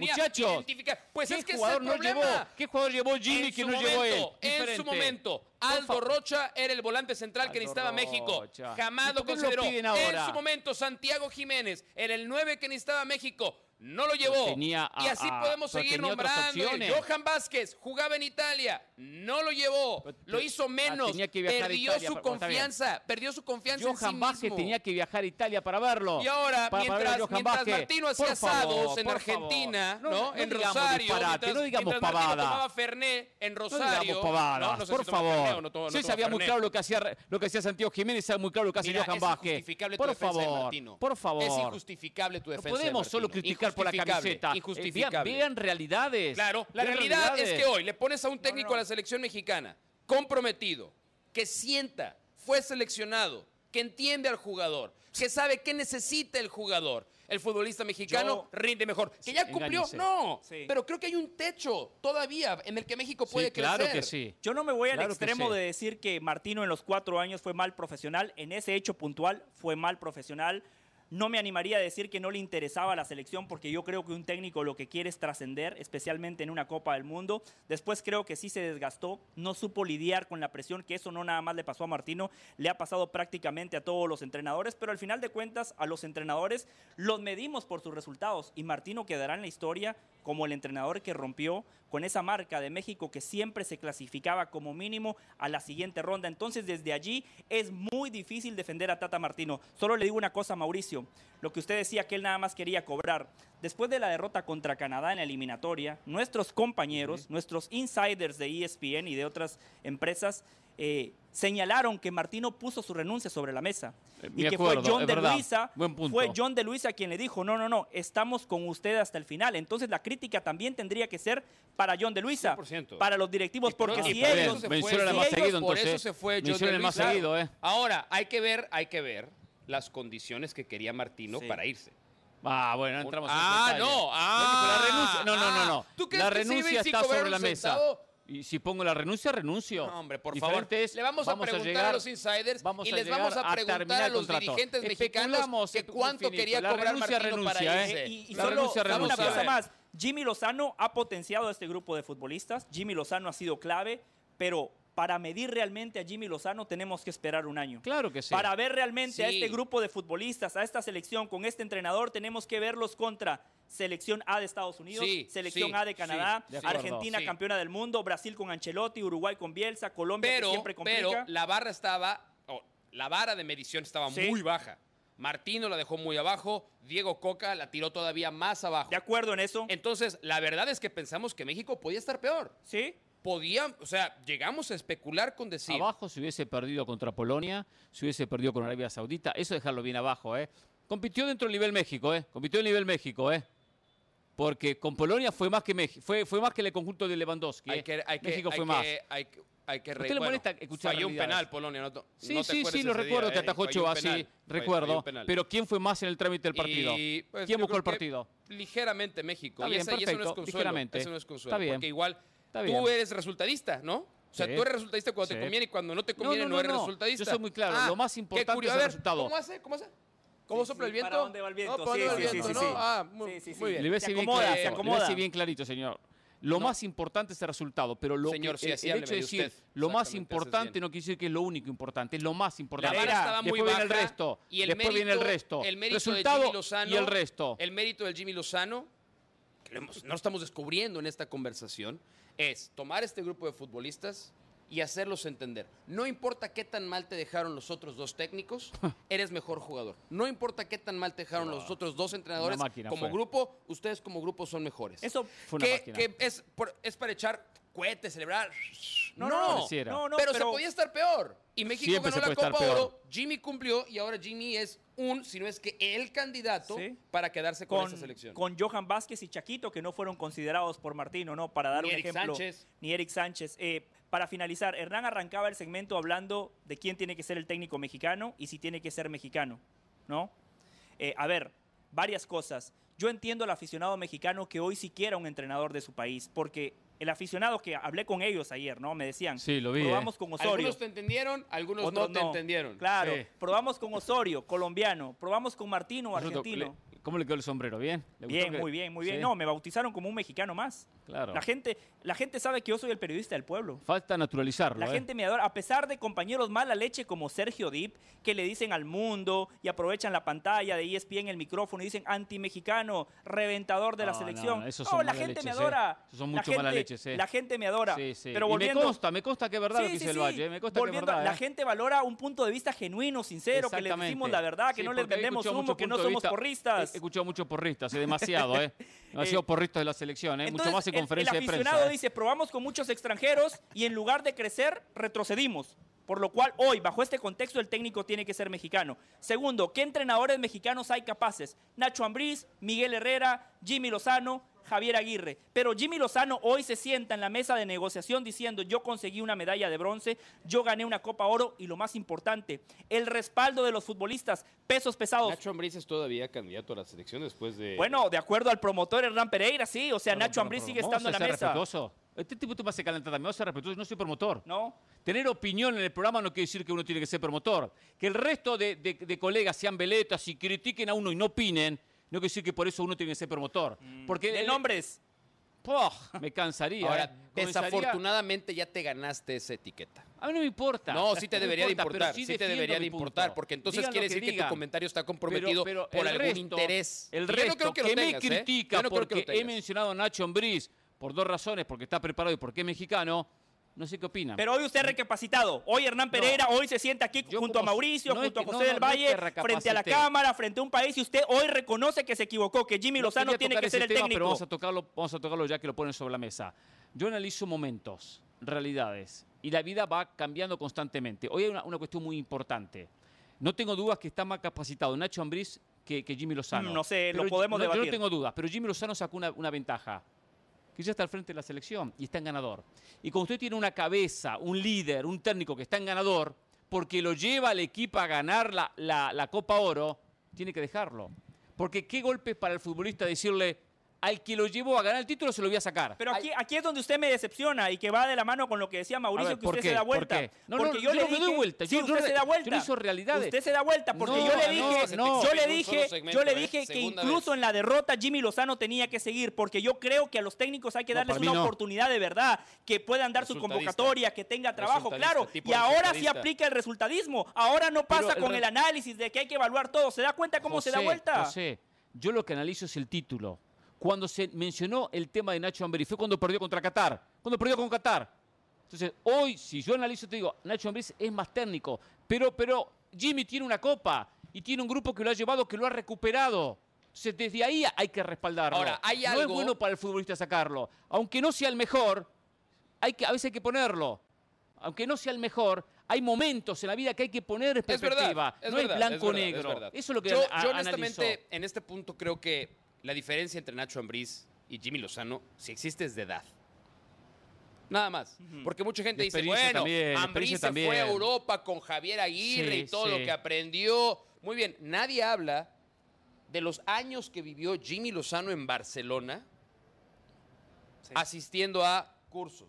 Muchachos. Pues es que jugador no llevó? ¿Qué jugador llevó Jimmy que no llevó él? En su momento. Aldo Rocha era el volante central que necesitaba México. Jamás lo consideró. en su momento, Santiago Jiménez era el 9 que necesitaba México no lo llevó. y así podemos seguir nombrando. Johan Vázquez jugaba en Italia, no lo llevó, lo hizo ah, menos, perdió su confianza, perdió su confianza Johan en Vázquez tenía que viajar a Italia para verlo. Y ahora, mientras, mientras Martino hacía asados en Argentina, ¿no? en Rosario, mientras, no digamos pavada. tomaba Fernet en Rosario. No No, por favor. sí, sabía muy claro lo que hacía lo que hacía Santiago Jiménez, sabía muy claro lo que hacía Johan Vázquez. Por favor, por favor. Es injustificable tu defensa. No podemos solo criticar por la camiseta. Eh, injustificable. vean, realidades. Claro, la realidad es que hoy le pones a un técnico a la selección mexicana comprometido, que sienta, fue seleccionado, que entiende al jugador, que sabe qué necesita el jugador. El futbolista mexicano rinde mejor. ¿Que ya cumplió? No. Pero creo que hay un techo todavía en el que México puede crecer. Claro que sí. Yo no me voy al extremo de decir que Martino en los cuatro años fue mal profesional. En ese hecho puntual fue mal profesional. No me animaría a decir que no le interesaba la selección porque yo creo que un técnico lo que quiere es trascender, especialmente en una Copa del Mundo. Después creo que sí se desgastó, no supo lidiar con la presión, que eso no nada más le pasó a Martino, le ha pasado prácticamente a todos los entrenadores, pero al final de cuentas a los entrenadores los medimos por sus resultados y Martino quedará en la historia como el entrenador que rompió con esa marca de México que siempre se clasificaba como mínimo a la siguiente ronda. Entonces desde allí es muy difícil defender a Tata Martino. Solo le digo una cosa, Mauricio, lo que usted decía que él nada más quería cobrar. Después de la derrota contra Canadá en la eliminatoria, nuestros compañeros, nuestros insiders de ESPN y de otras empresas, eh, señalaron que Martino puso su renuncia sobre la mesa eh, y que fue John de Luisa fue John de Luisa quien le dijo no no no estamos con usted hasta el final entonces la crítica también tendría que ser para John de Luisa para los directivos porque si ellos, por eso se fue John de Luisa ¿eh? ahora hay que ver hay que ver las condiciones que quería Martino para irse Ah, bueno, entramos ah, en no, ah, la renuncia, no, no, no, no. ¿tú la renuncia está sobre la mesa. Y si pongo la renuncia, renuncio. No, hombre, por favor. le vamos, a preguntar a, los insiders y les vamos a preguntar a, los dirigentes mexicanos que cuánto quería cobrar renuncia, Martino para irse. ¿eh? Y, solo una cosa más. Jimmy Lozano ha potenciado a este grupo de futbolistas. Jimmy Lozano ha sido clave, pero para medir realmente a Jimmy Lozano tenemos que esperar un año. Claro que sí. Para ver realmente a este grupo de futbolistas, a esta selección con este entrenador, tenemos que verlos contra selección A de Estados Unidos, selección A de Canadá, Argentina campeona del mundo, Brasil con Ancelotti, Uruguay con Bielsa, Colombia que siempre complica. Pero la barra estaba, la vara de medición estaba muy baja. Martino la dejó muy abajo, Diego Coca la tiró todavía más abajo. De acuerdo en eso. Entonces, la verdad es que pensamos que México podía estar peor. Sí. Podía, o sea, llegamos a especular con decir. Abajo si hubiese perdido contra Polonia, si hubiese perdido con Arabia Saudita, eso dejarlo bien abajo, ¿eh? Compitió dentro del nivel México, ¿eh? Compitió el nivel México, ¿eh? porque con Polonia fue más que México, fue, fue más que el conjunto de Lewandowski. Hay que, hay México fue más. hay, hay que ¿Usted le molesta escuchar Falló un penal Polonia. No, sí, sí, sí, lo recuerdo que atajó Ochoa, sí, recuerdo. Pero ¿quién fue más en el trámite del partido? Pues, ¿Quién buscó el partido? Ligeramente México. y, eso no es consuelo. Ligeramente. Eso no es consuelo. Está bien. Porque igual tú eres resultadista, ¿no? O sea, tú eres resultadista cuando te conviene y cuando no te conviene no, eres resultadista. Yo soy muy claro. lo ah, más importante es el resultado. ¿Cómo hace? ¿Cómo hace? ¿Cómo sopla el viento? ¿Para dónde va el viento? No, sí, sí, el viento, sí, ¿no? Ah, muy, bien. Le ve se acomoda, bien, se acomoda. bien clarito, señor. Lo más importante es el resultado, pero lo Señor, que, sí, el, hecho de decir lo más importante no quiere decir que es lo único importante, es lo más importante. La vara estaba muy después baja, viene el resto, y el después mérito, viene el resto. El mérito resultado de Jimmy Lozano, y el resto. El mérito del Jimmy Lozano, que no lo estamos descubriendo en esta conversación, es tomar este grupo de futbolistas y hacerlos entender. No importa qué tan mal te dejaron los otros dos técnicos, eres mejor jugador. No importa qué tan mal te dejaron los otros dos entrenadores, como grupo, ustedes como grupo son mejores. Eso fue una que, que es, es para echar cohetes, celebrar. No, no, no, pero, se podía estar peor. Y México ganó la Copa Oro, Jimmy cumplió y ahora Jimmy es un, si no es que el candidato para quedarse con, esa selección. Con Johan Vázquez y Chaquito, que no fueron considerados por Martino, ¿no? Para dar un ejemplo. Sánchez. Ni Eric Sánchez. Eh, para finalizar, Hernán arrancaba el segmento hablando de quién tiene que ser el técnico mexicano y si tiene que ser mexicano, ¿no? Eh, a ver, varias cosas. Yo entiendo al aficionado mexicano que hoy sí quiera un entrenador de su país, porque el aficionado que hablé con ellos ayer, ¿no? Me decían, sí, lo vi, probamos ¿eh? con Osorio. Algunos te entendieron, algunos no te entendieron. Claro, probamos con Osorio, colombiano, probamos con Martino, argentino. ¿Cómo le quedó el sombrero? ¿Bien? bien, muy bien, muy bien. No, me bautizaron como un mexicano más. Claro. La gente, la gente sabe que yo soy el periodista del pueblo. Falta naturalizarlo. La ¿eh? gente me adora, a pesar de compañeros mala leche como Sergio Dip, que le dicen al mundo y aprovechan la pantalla de ESPN, el micrófono y dicen anti-mexicano, reventador de la selección. No, la gente me adora. ¿eh? son mucho mala leche, La gente me adora. Sí, sí. Pero volviendo, me consta, me consta que es verdad lo que dice el Valle. Me consta volviendo, que La gente valora un punto de vista genuino, sincero, que le decimos la verdad, que no les vendemos humo, que no somos porristas. He escuchado mucho porristas demasiado, ¿eh? Demasiado porristas de la selección, ¿eh? Mucho más conferencia. El aficionado ¿eh? dice, probamos con muchos extranjeros y en lugar de crecer, retrocedimos. Por lo cual, hoy, bajo este contexto, el técnico tiene que ser mexicano. Segundo, ¿qué entrenadores mexicanos hay capaces? Nacho Ambriz, Miguel Herrera, Jimmy Lozano, Javier Aguirre. Pero Jimmy Lozano hoy se sienta en la mesa de negociación diciendo yo conseguí una medalla de bronce, yo gané una Copa Oro y lo más importante, el respaldo de los futbolistas, pesos pesados. Nacho Ambriz es todavía candidato a la selección después de... Bueno, de acuerdo al promotor Hernán Pereira, sí, o sea, Nacho Ambriz sigue estando en la mesa. Respetuoso. Este tipo tú vas a calentar también, vas a respetuoso, no soy promotor. No. Tener opinión en el programa no quiere decir que uno tiene que ser promotor. Que el resto de, de colegas sean veletas y critiquen a uno y no opinen, no quiere decir que por eso uno tiene que ser promotor. Mm. Porque de nombres. me cansaría. Ahora, ¿eh? desafortunadamente ya te ganaste esa etiqueta. A mí no me importa. No, sí te debería de importar. Sí, te debería de importar, porque entonces quiere decir que, tu comentario está comprometido por algún interés. El resto que, me ¿eh? critica porque he mencionado a Nacho Ambriz por dos razones, porque está preparado y porque es mexicano, no sé qué opinan. Pero hoy usted ha recapacitado. Hoy Hernán Pereira, hoy se sienta aquí junto a Mauricio, junto a José del Valle, frente a la Cámara, frente a un país y usted hoy reconoce que se equivocó, que Jimmy Lozano tiene que ser el técnico. Pero vamos a tocarlo, vamos a tocarlo ya que lo ponen sobre la mesa. Yo analizo momentos, realidades, y la vida va cambiando constantemente. Hoy hay una, cuestión muy importante. No tengo dudas que está más capacitado Nacho Ambriz que, Jimmy Lozano. No sé, lo podemos debatir. Yo no tengo dudas, pero Jimmy Lozano sacó una ventaja que está al frente de la selección y está en ganador. Y cuando usted tiene una cabeza, un líder, un técnico que está en ganador, porque lo lleva al equipo a ganar la, la, la Copa Oro, tiene que dejarlo. Porque qué golpe para el futbolista decirle, al que lo llevó a ganar el título se lo voy a sacar. Pero aquí, aquí es donde usted me decepciona y que va de la mano con lo que decía Mauricio, que usted se da vuelta. ¿Por qué? No, porque yo, le dije, doy vuelta. Sí, usted se da vuelta. Yo hizo realidades. Usted se da vuelta porque yo le dije, yo le dije, yo le dije que incluso en la derrota Jimmy Lozano tenía que seguir porque yo creo que a los técnicos hay que darles una oportunidad de verdad, que puedan dar su convocatoria, que tenga trabajo, claro. Y ahora sí aplica el resultadismo. Ahora no pasa con el análisis de que hay que evaluar todo. ¿Se da cuenta cómo se da vuelta? José, yo lo que analizo es el título cuando se mencionó el tema de Nacho Ambriz. Fue cuando perdió contra Qatar. Cuando perdió con Qatar. Entonces, hoy, si yo analizo, te digo, Nacho Ambriz es más técnico. Pero, pero Jimmy tiene una copa y tiene un grupo que lo ha llevado, que lo ha recuperado. Entonces, desde ahí hay que respaldarlo. Ahora, hay algo... No es bueno para el futbolista sacarlo. Aunque no sea el mejor, hay que, a veces hay que ponerlo. Aunque no sea el mejor, hay momentos en la vida que hay que poner en perspectiva. no es blanco-negro. Eso es lo que yo, yo honestamente, en este punto creo que la diferencia entre Nacho Ambriz y Jimmy Lozano, si existe, es de edad. Nada más. Porque mucha gente dice, bueno, Ambriz se fue a Europa con Javier Aguirre y todo lo que aprendió. Muy bien, nadie habla de los años que vivió Jimmy Lozano en Barcelona, asistiendo a cursos,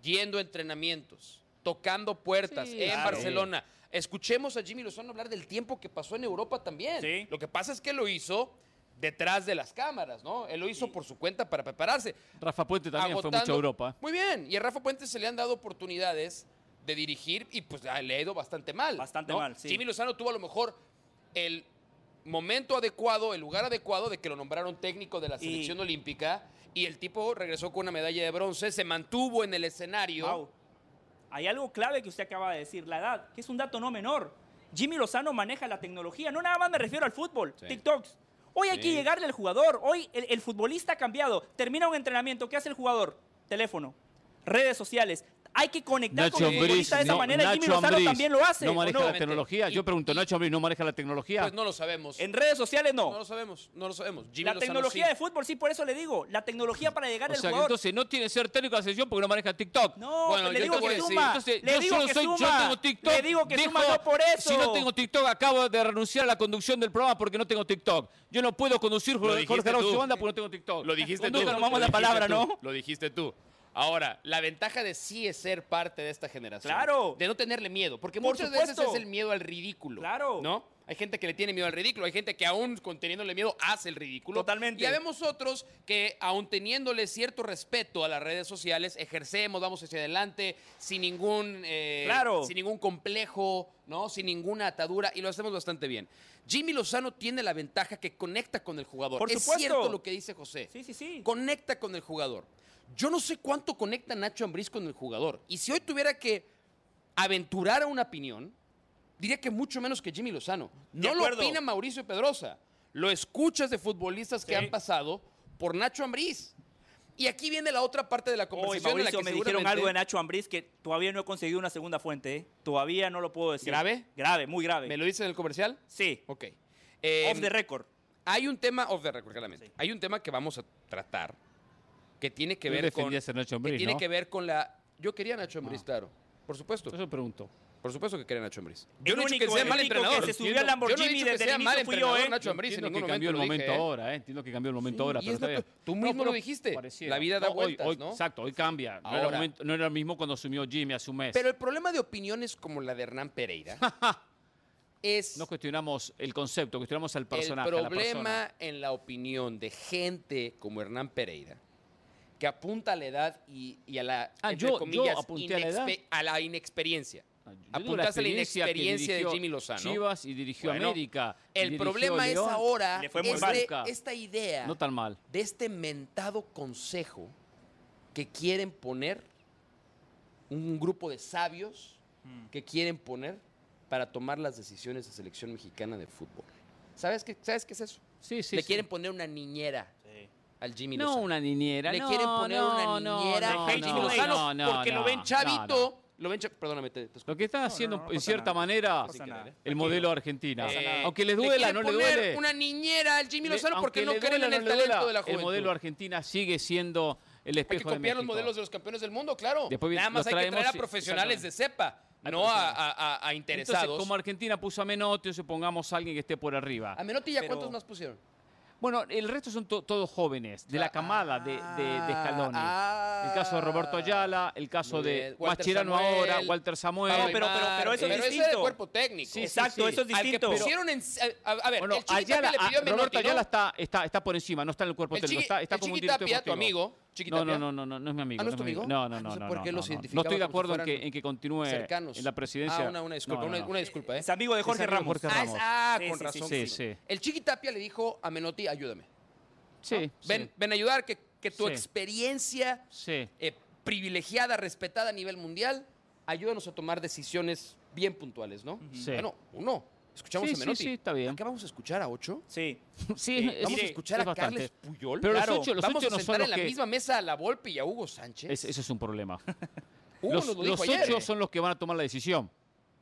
yendo a entrenamientos, tocando puertas en Barcelona. Escuchemos a Jimmy Lozano hablar del tiempo que pasó en Europa también. Lo que pasa es que lo hizo detrás de las cámaras, ¿no? Él lo hizo por su cuenta para prepararse. Rafa Puente también fue mucho a Europa. Muy bien, y a Rafa Puente se le han dado oportunidades de dirigir y pues le ha ido bastante mal. Bastante mal, sí. Jimmy Lozano tuvo a lo mejor el momento adecuado, el lugar adecuado de que lo nombraron técnico de la selección olímpica y el tipo regresó con una medalla de bronce, se mantuvo en el escenario. Hay algo clave que usted acaba de decir, la edad, que es un dato no menor. Jimmy Lozano maneja la tecnología, no nada más me refiero al fútbol, TikToks. Hoy hay que llegarle al jugador. Hoy el, futbolista ha cambiado. Termina un entrenamiento. ¿Qué hace el jugador? Teléfono, redes sociales. Hay que conectar con los futbolistas de esa manera. Jimmy Lozano también lo hace. ¿No maneja la tecnología? Yo pregunto, ¿Nacho Ambriz no maneja la tecnología? Pues no lo sabemos. En redes sociales no. No lo sabemos, no lo sabemos. la tecnología de fútbol, sí, por eso le digo. La tecnología para llegar o al sea, jugador. entonces no tiene que ser técnico de la selección porque no maneja TikTok. No, bueno, le digo que suma. Entonces, le yo digo que soy, suma. yo tengo TikTok. Le digo que suma no por eso. Si no tengo TikTok, acabo de renunciar a la conducción del programa porque no tengo TikTok. Yo no puedo conducir Jorge Ramos Banda porque no tengo TikTok. Lo dijiste tú. Nunca tomamos la palabra, ¿no? Lo dijiste tú. Ahora, la ventaja de sí es ser parte de esta generación. Claro. De no tenerle miedo. Porque muchas veces es el miedo al ridículo. Claro. ¿No? Hay gente que le tiene miedo al ridículo, hay gente que aún conteniéndole miedo hace el ridículo. Totalmente. Y vemos otros que aún teniéndole cierto respeto a las redes sociales, ejercemos, vamos hacia adelante, sin ningún, eh, claro. sin ningún complejo, ¿no? Sin ninguna atadura, y lo hacemos bastante bien. Jimmy Lozano tiene la ventaja que conecta con el jugador. Por es cierto lo que dice José. Sí, sí, sí. Conecta con el jugador. Yo no sé cuánto conecta Nacho Ambriz con el jugador. Y si hoy tuviera que aventurar a una opinión, diría que mucho menos que Jimmy Lozano. No lo opina Mauricio Pedrosa. Lo escuchas de futbolistas que han pasado por Nacho Ambriz. Y aquí viene la otra parte de la conversación. Mauricio, en la que me dijeron algo de Nacho Ambriz que todavía no he conseguido una segunda fuente. ¿eh? Todavía no lo puedo decir. ¿Grave? Grave, muy grave. ¿Me lo dice en el comercial? Sí. Ok. off the em, record. Hay un tema, off the record, claramente. Hay un tema que vamos a tratar que tiene que ver con. Nacho Ambriz, que tiene que ver con la. Yo quería Nacho Ambriz, ah. claro. Por supuesto. Eso pregunto. Por supuesto que quería Nacho Ambriz. Yo no he dicho que sea mal entrenador. Que se subió al Lamborghini yo no he que sea mal entrenador ¿eh? Nacho Ambriz. Entiendo que cambió el momento ahora, ¿eh? Entiendo que cambió el momento ahora. Pero tú mismo lo dijiste. La vida da vueltas, hoy, ¿no? Exacto, hoy cambia. No era, momento, no era, el mismo cuando asumió Jimmy hace un mes. Pero el problema de opiniones como la de Hernán Pereira es... No cuestionamos el concepto, cuestionamos al personaje, El problema en la opinión de gente como Hernán Pereira que apunta a la edad y, a la, ah, yo, comillas, a, la edad. a la inexperiencia. Ah, Apuntaste a la inexperiencia de Jimmy Lozano. Chivas y dirigió América. El problema es ahora es de esta idea no tan mal. de este mentado consejo que quieren poner un grupo de sabios mm. que quieren poner para tomar las decisiones de selección mexicana de fútbol. ¿Sabes qué, ¿Sabes qué es eso? Sí, sí. Le quieren poner una niñera al Jimmy no Lozano. una niñera. Le quieren poner una niñera al Jimmy Lozano porque lo ven chavito. Lo ven Perdóname, te, Lo que está haciendo, en cierta manera, el modelo Argentina. aunque les duela, no le duele. una niñera al Jimmy Lozano porque no creen en el talento de la juventud. El modelo Argentina sigue siendo el espejo Hay que copiar los modelos de los campeones del mundo, claro. Nada más hay que traer a profesionales de cepa. No a, interesados. como Argentina puso a Menotti, supongamos a alguien que esté por arriba. ¿A Menotti ya cuántos más pusieron? Bueno, el resto son todos jóvenes, de la camada de, de, Scaloni. el caso de Roberto Ayala, el caso de Machirano ahora, Walter Samuel. No, pero, pero, pero, eso es distinto. Eso es cuerpo técnico. Sí, Exacto, eso es distinto. Al que pusieron en, a, ver, bueno, el Ayala, le pidió a Menotti, Roberto Ayala está, está, está por encima, no está en el cuerpo técnico. Está, está el como un director tu amigo, no, no, no, no, no, no es mi amigo. ¿Ah, no es tu amigo? No, no, no. No, ¿Por qué los No estoy de acuerdo en que, en que continúe en la presidencia. Ah, una, disculpa, una, disculpa. ¿eh? Es amigo de Jorge Ramos. Ah, con razón. Sí, sí. El Chiquitapia le dijo a Menotti, ayúdame. Sí, ven, ven, a ayudar, que, que tu experiencia eh, privilegiada, respetada a nivel mundial, ayúdanos a tomar decisiones bien puntuales, ¿no? Bueno, uno. Escuchamos a Menotti. Sí, sí, está bien. ¿Qué vamos a escuchar a ocho? Sí. sí, eh, vamos a escuchar a Carles Puyol. Pero los ocho, los vamos ocho a sentar en la misma mesa a la Volpe y a Hugo Sánchez. Ese es un problema. los, los ocho son los que van a tomar la decisión.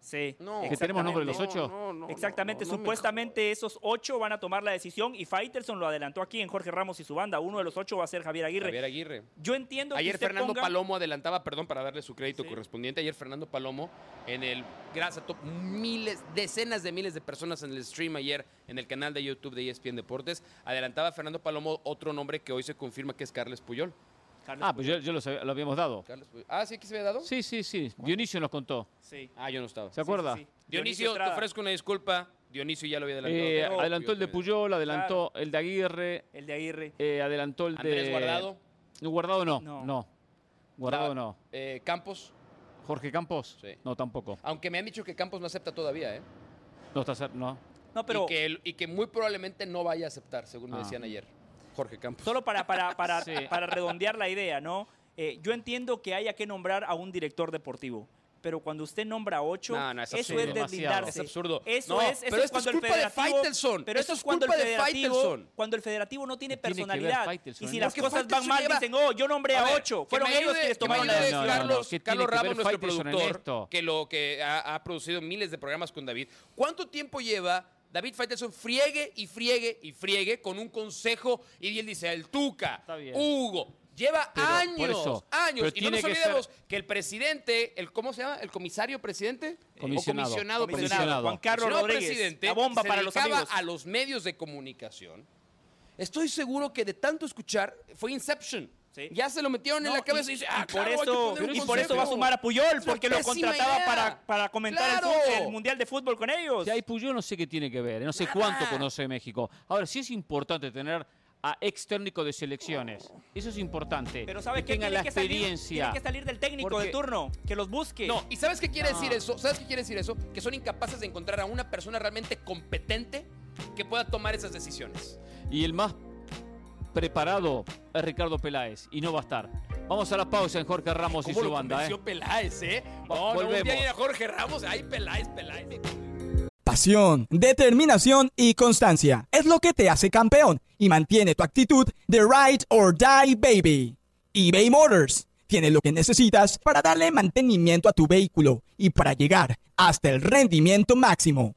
Sí. ¿Que tenemos nombre de los ocho? Exactamente. Supuestamente esos ocho van a tomar la decisión y Faitelson lo adelantó aquí en Jorge Ramos y su banda. Uno de los ocho va a ser Javier Aguirre. Javier Aguirre. Yo entiendo Ayer Fernando Palomo adelantaba, perdón, para darle su crédito correspondiente. Ayer Fernando Palomo en el, gracias a miles, decenas de miles de personas en el stream ayer en el canal de YouTube de ESPN Deportes, adelantaba Fernando Palomo otro nombre que hoy se confirma que es Carles Puyol ah, pues yo, lo, habíamos dado. ah, ¿sí que se había dado? Sí, sí, sí. Dionisio nos contó. Sí. Ah, yo no estaba. ¿Se acuerda? Dionisio, te ofrezco una disculpa. Dionisio ya lo había adelantado. Eh, adelantó el de Puyol, adelantó el de Aguirre. El de Aguirre. Eh, adelantó el de... Guardado. Guardado no, no. Guardado no. Eh, Campos. Jorge Campos. Sí. No, tampoco. Aunque me han dicho que Campos no acepta todavía, ¿eh? No está no. No, pero... Y que, y que muy probablemente no vaya a aceptar, según me ah. decían ayer. Jorge Campos. Solo para, para, para redondear la idea, ¿no? Eh, yo entiendo que haya que nombrar a un director deportivo, pero cuando usted nombra ocho, eso es deslindarse. Es absurdo. Eso es, pero es cuando el federativo, Pero eso es, cuando el federativo, cuando el federativo no tiene personalidad. y si las cosas van mal, dicen, oh, yo nombré a, ocho. Fueron ellos quienes tomaron la decisión. Carlos, Carlos Ramos, nuestro productor, que lo que ha, producido miles de programas con David. ¿Cuánto tiempo lleva David Faitelson friegue y friegue y friegue con un consejo y él dice, el Tuca, Hugo, Lleva años, años. Y no nos olvidemos que, el presidente, el ¿cómo se llama? ¿El comisario presidente? Comisionado. O comisionado, Juan Carlos Rodríguez. Presidente, la bomba para los amigos. a los medios de comunicación. Estoy seguro que de tanto escuchar fue Inception. Ya se lo metieron en la cabeza y, dice, ah, por eso, y por eso va a sumar a Puyol, porque lo contrataba para, para comentar el, Mundial de Fútbol con ellos. Ya, y Puyol no sé qué tiene que ver, no sé cuánto conoce México. Ahora, sí es importante tener a ex técnico de selecciones. Eso es importante. Pero ¿sabes que tenga la experiencia. tiene que salir del técnico de turno, que los busque. No, ¿y sabes qué quiere decir eso? ¿Sabes qué quiere decir eso? Que son incapaces de encontrar a una persona realmente competente que pueda tomar esas decisiones. Y el más preparado es Ricardo Peláez y no va a estar. Vamos a la pausa en Jorge Ramos y su banda. ¿eh? Peláez, ¿eh? No, Volvemos. no, a Jorge Ramos, ahí Peláez, Peláez. Pasión, determinación y constancia es lo que te hace campeón y mantiene tu actitud de ride or die baby. eBay Motors tiene lo que necesitas para darle mantenimiento a tu vehículo y para llegar hasta el rendimiento máximo.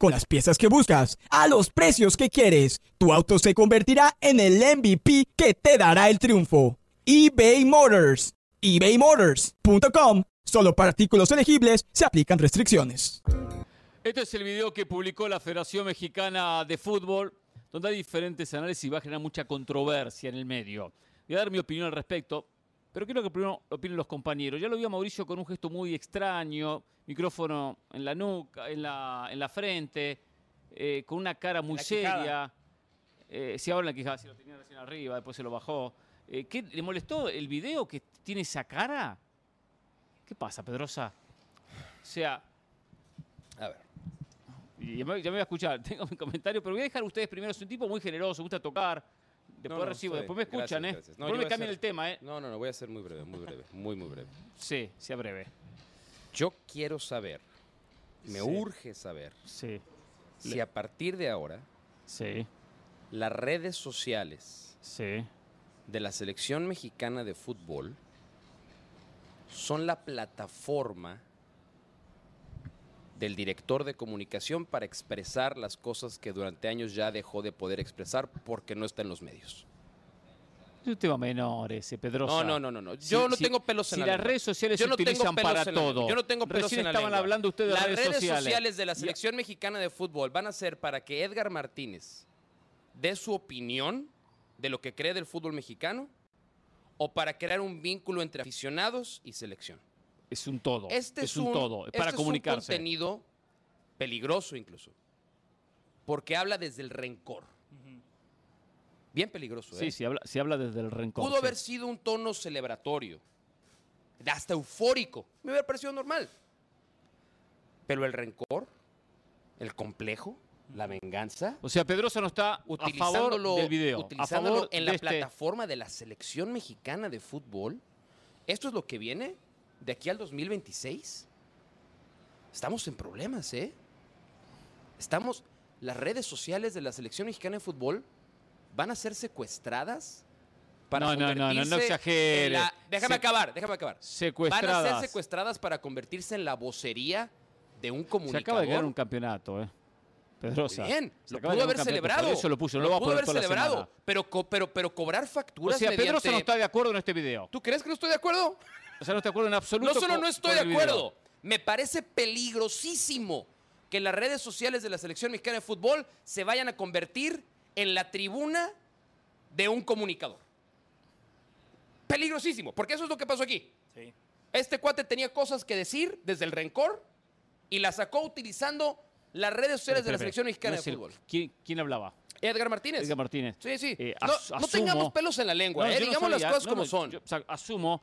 Con las piezas que buscas, a los precios que quieres, tu auto se convertirá en el MVP que te dará el triunfo. eBay Motors. ebaymotors.com Solo para artículos elegibles se aplican restricciones. Este es el video que publicó la Federación Mexicana de Fútbol, donde hay diferentes análisis y va a generar mucha controversia en el medio. Voy a dar mi opinión al respecto, pero quiero que primero opinen los compañeros. Ya lo vi a Mauricio con un gesto muy extraño, micrófono en la nuca, en la, en la frente, eh, con una cara muy seria. Eh, si ahora la quijada, si lo tenía recién arriba, después se lo bajó. Eh, ¿qué, ¿Le molestó el video que tiene esa cara? ¿Qué pasa, Pedrosa? O sea. A ver. Ya me, voy a escuchar, tengo mi comentario, pero voy a dejar a ustedes primero. Es un tipo muy generoso, gusta tocar. Después recibo, después me escuchan, ¿eh? después me cambian el tema, ¿eh? No, no, no, voy a ser muy breve, muy breve, muy, muy breve. Sí, sea breve. Yo quiero saber, me urge saber, sí. si a partir de ahora, sí. las redes sociales de la selección mexicana de fútbol son la plataforma del director de comunicación para expresar las cosas que durante años ya dejó de poder expresar porque no está en los medios. Es un tema menor ese, Pedrosa. No, no, no, no. Yo no tengo pelos en la Si las redes sociales se utilizan para todo. Yo no tengo pelos Recién estaban hablando ustedes de las redes, redes sociales. de la selección mexicana de fútbol van a ser para que Edgar Martínez dé su opinión de lo que cree del fútbol mexicano o para crear un vínculo entre aficionados y selección. Es un todo. Este es, un, todo. Es para comunicarse. Es un contenido peligroso incluso. Porque habla desde el rencor. Bien peligroso, ¿eh? Sí, sí habla, habla desde el rencor. Pudo haber sido un tono celebratorio, hasta eufórico. Me hubiera parecido normal. Pero el rencor, el complejo, la venganza. O sea, Pedrosa no está utilizándolo, del video. Utilizándolo en la este plataforma de la selección mexicana de fútbol. ¿Esto es lo que viene de aquí al 2026? Estamos en problemas, ¿eh? Estamos. Las redes sociales de la selección mexicana de fútbol van a ser secuestradas para no, no, no, no, no exagere. déjame acabar, déjame acabar. Secuestradas. Van a ser secuestradas para convertirse en la vocería de un comunicador. Se acaba de ganar un campeonato, ¿eh? Pedrosa. Bien, lo pudo haber celebrado. eso lo puso, no lo, pudo haber celebrado. Pero, pero, pero cobrar facturas. O sea, Pedrosa no está de acuerdo en este video. ¿Tú crees que no estoy de acuerdo? O sea, no estoy de acuerdo en absoluto. No solo no estoy de acuerdo, me parece peligrosísimo que las redes sociales de la selección mexicana de fútbol se vayan a convertir en la tribuna de un comunicador. Peligrosísimo, porque eso es lo que pasó aquí. Sí. Este cuate tenía cosas que decir desde el rencor y la sacó utilizando las redes sociales de la selección mexicana de fútbol. ¿quién, hablaba? Edgar Martínez. Edgar Martínez. Sí, sí. Eh, no, tengamos pelos en la lengua, eh, digamos las cosas como son. asumo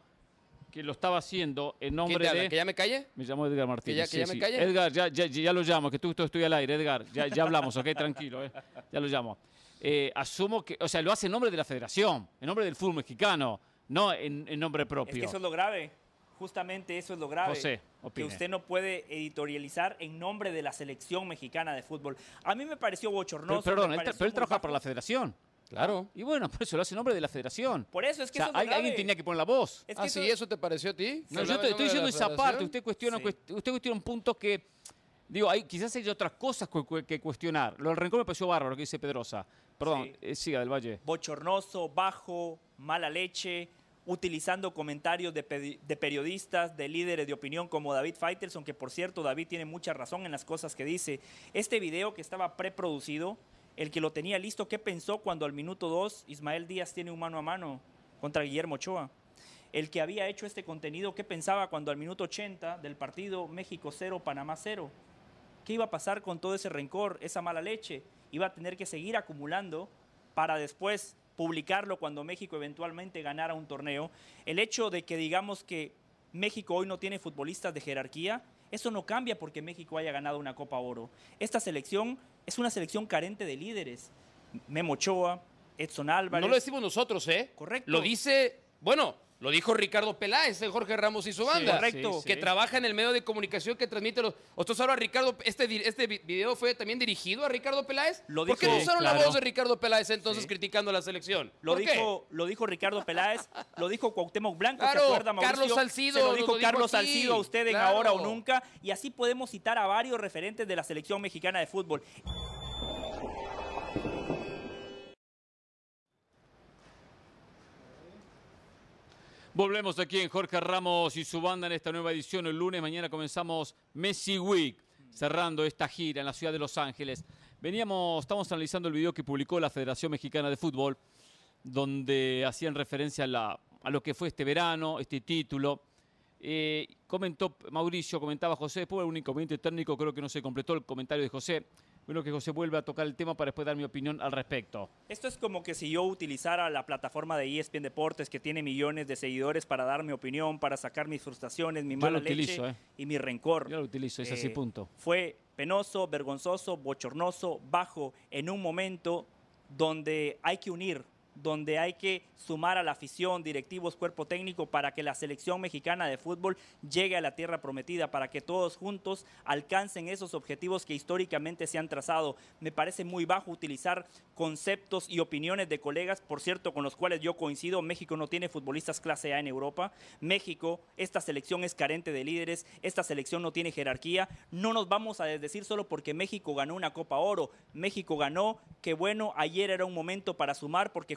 que lo estaba haciendo en nombre de... ¿Que ya me calle? Me llamo Edgar Martínez. ¿Que ya, me calle? Edgar, ya, ya, lo llamo, que tú, tú estoy al aire, Edgar. Ya, ya hablamos, ok, tranquilo, eh. ya lo llamo. Eh, asumo que, o sea, lo hace en nombre de la federación, en nombre del fútbol mexicano, no en, en nombre propio. Es que eso es lo grave. Justamente eso es lo grave. José, que usted no puede editorializar en nombre de la selección mexicana de fútbol. A mí me pareció bochornoso. Pero, perdón, él, él trabaja para la federación. Claro. Y bueno, por eso lo hace en nombre de la federación. Por eso es que alguien tenía que poner la voz. Es ah, sí, eso... te pareció a ti? No, yo estoy diciendo esa parte. Usted cuestiona, usted cuestiona un punto que, digo, hay, quizás hay otras cosas que cuestionar. Lo del rencor me pareció bárbaro, lo que dice Pedrosa. Perdón, eh, siga del Valle. Bochornoso, bajo, mala leche, utilizando comentarios de, periodistas, de líderes de opinión como David Faitelson, que por cierto David tiene mucha razón en las cosas que dice. Este video que estaba preproducido, el que lo tenía listo, ¿qué pensó cuando al minuto 2 Ismael Díaz tiene un mano a mano contra Guillermo Ochoa? El que había hecho este contenido, ¿qué pensaba cuando al minuto 80 del partido México 0, Panamá 0? ¿Qué iba a pasar con todo ese rencor, esa mala leche? Iba a tener que seguir acumulando para después publicarlo cuando México eventualmente ganara un torneo. El hecho de que digamos que México hoy no tiene futbolistas de jerarquía, eso no cambia porque México haya ganado una Copa Oro. Esta selección es una selección carente de líderes. Memo Ochoa, Edson Álvarez. No lo decimos nosotros, ¿eh? Correcto. Lo dice, bueno, lo dijo Ricardo Peláez, el Jorge Ramos y su banda. correcto. Que trabaja en el medio de comunicación que transmite los. ¿Ustedes ahora Ricardo, este, este video fue también dirigido a Ricardo Peláez? ¿Por qué no usaron la voz de Ricardo Peláez entonces criticando a la selección? Lo dijo, lo dijo Ricardo Peláez, lo dijo Cuauhtémoc Blanco, ¿se acuerda, Mauricio? Carlos Salcido. Se lo dijo Carlos Salcido a usted en Ahora o Nunca. Y así podemos citar a varios referentes de la selección mexicana de fútbol. Volvemos aquí en Jorge Ramos y su banda en esta nueva edición. El lunes, mañana comenzamos Messi Week, cerrando esta gira en la ciudad de Los Ángeles. Veníamos, estamos analizando el video que publicó la Federación Mexicana de Fútbol, donde hacían referencia a, lo que fue este verano, este título. Eh, comentó Mauricio, comentaba José, después un inconveniente técnico, creo que no se completó el comentario de José. Bueno, que José vuelve a tocar el tema para después dar mi opinión al respecto. Esto es como que si yo utilizara la plataforma de ESPN Deportes, que tiene millones de seguidores, para dar mi opinión, para sacar mis frustraciones, mi mala leche eh. y mi rencor. Yo lo utilizo, es así, eh, punto. Fue penoso, vergonzoso, bochornoso, bajo, en un momento donde hay que unir donde hay que sumar a la afición, directivos, cuerpo técnico, para que la selección mexicana de fútbol llegue a la tierra prometida, para que todos juntos alcancen esos objetivos que históricamente se han trazado. Me parece muy bajo utilizar conceptos y opiniones de colegas, por cierto, con los cuales yo coincido. México no tiene futbolistas clase A en Europa. México, esta selección es carente de líderes, esta selección no tiene jerarquía. No nos vamos a decir solo porque México ganó una Copa Oro. México ganó, que bueno, ayer era un momento para sumar porque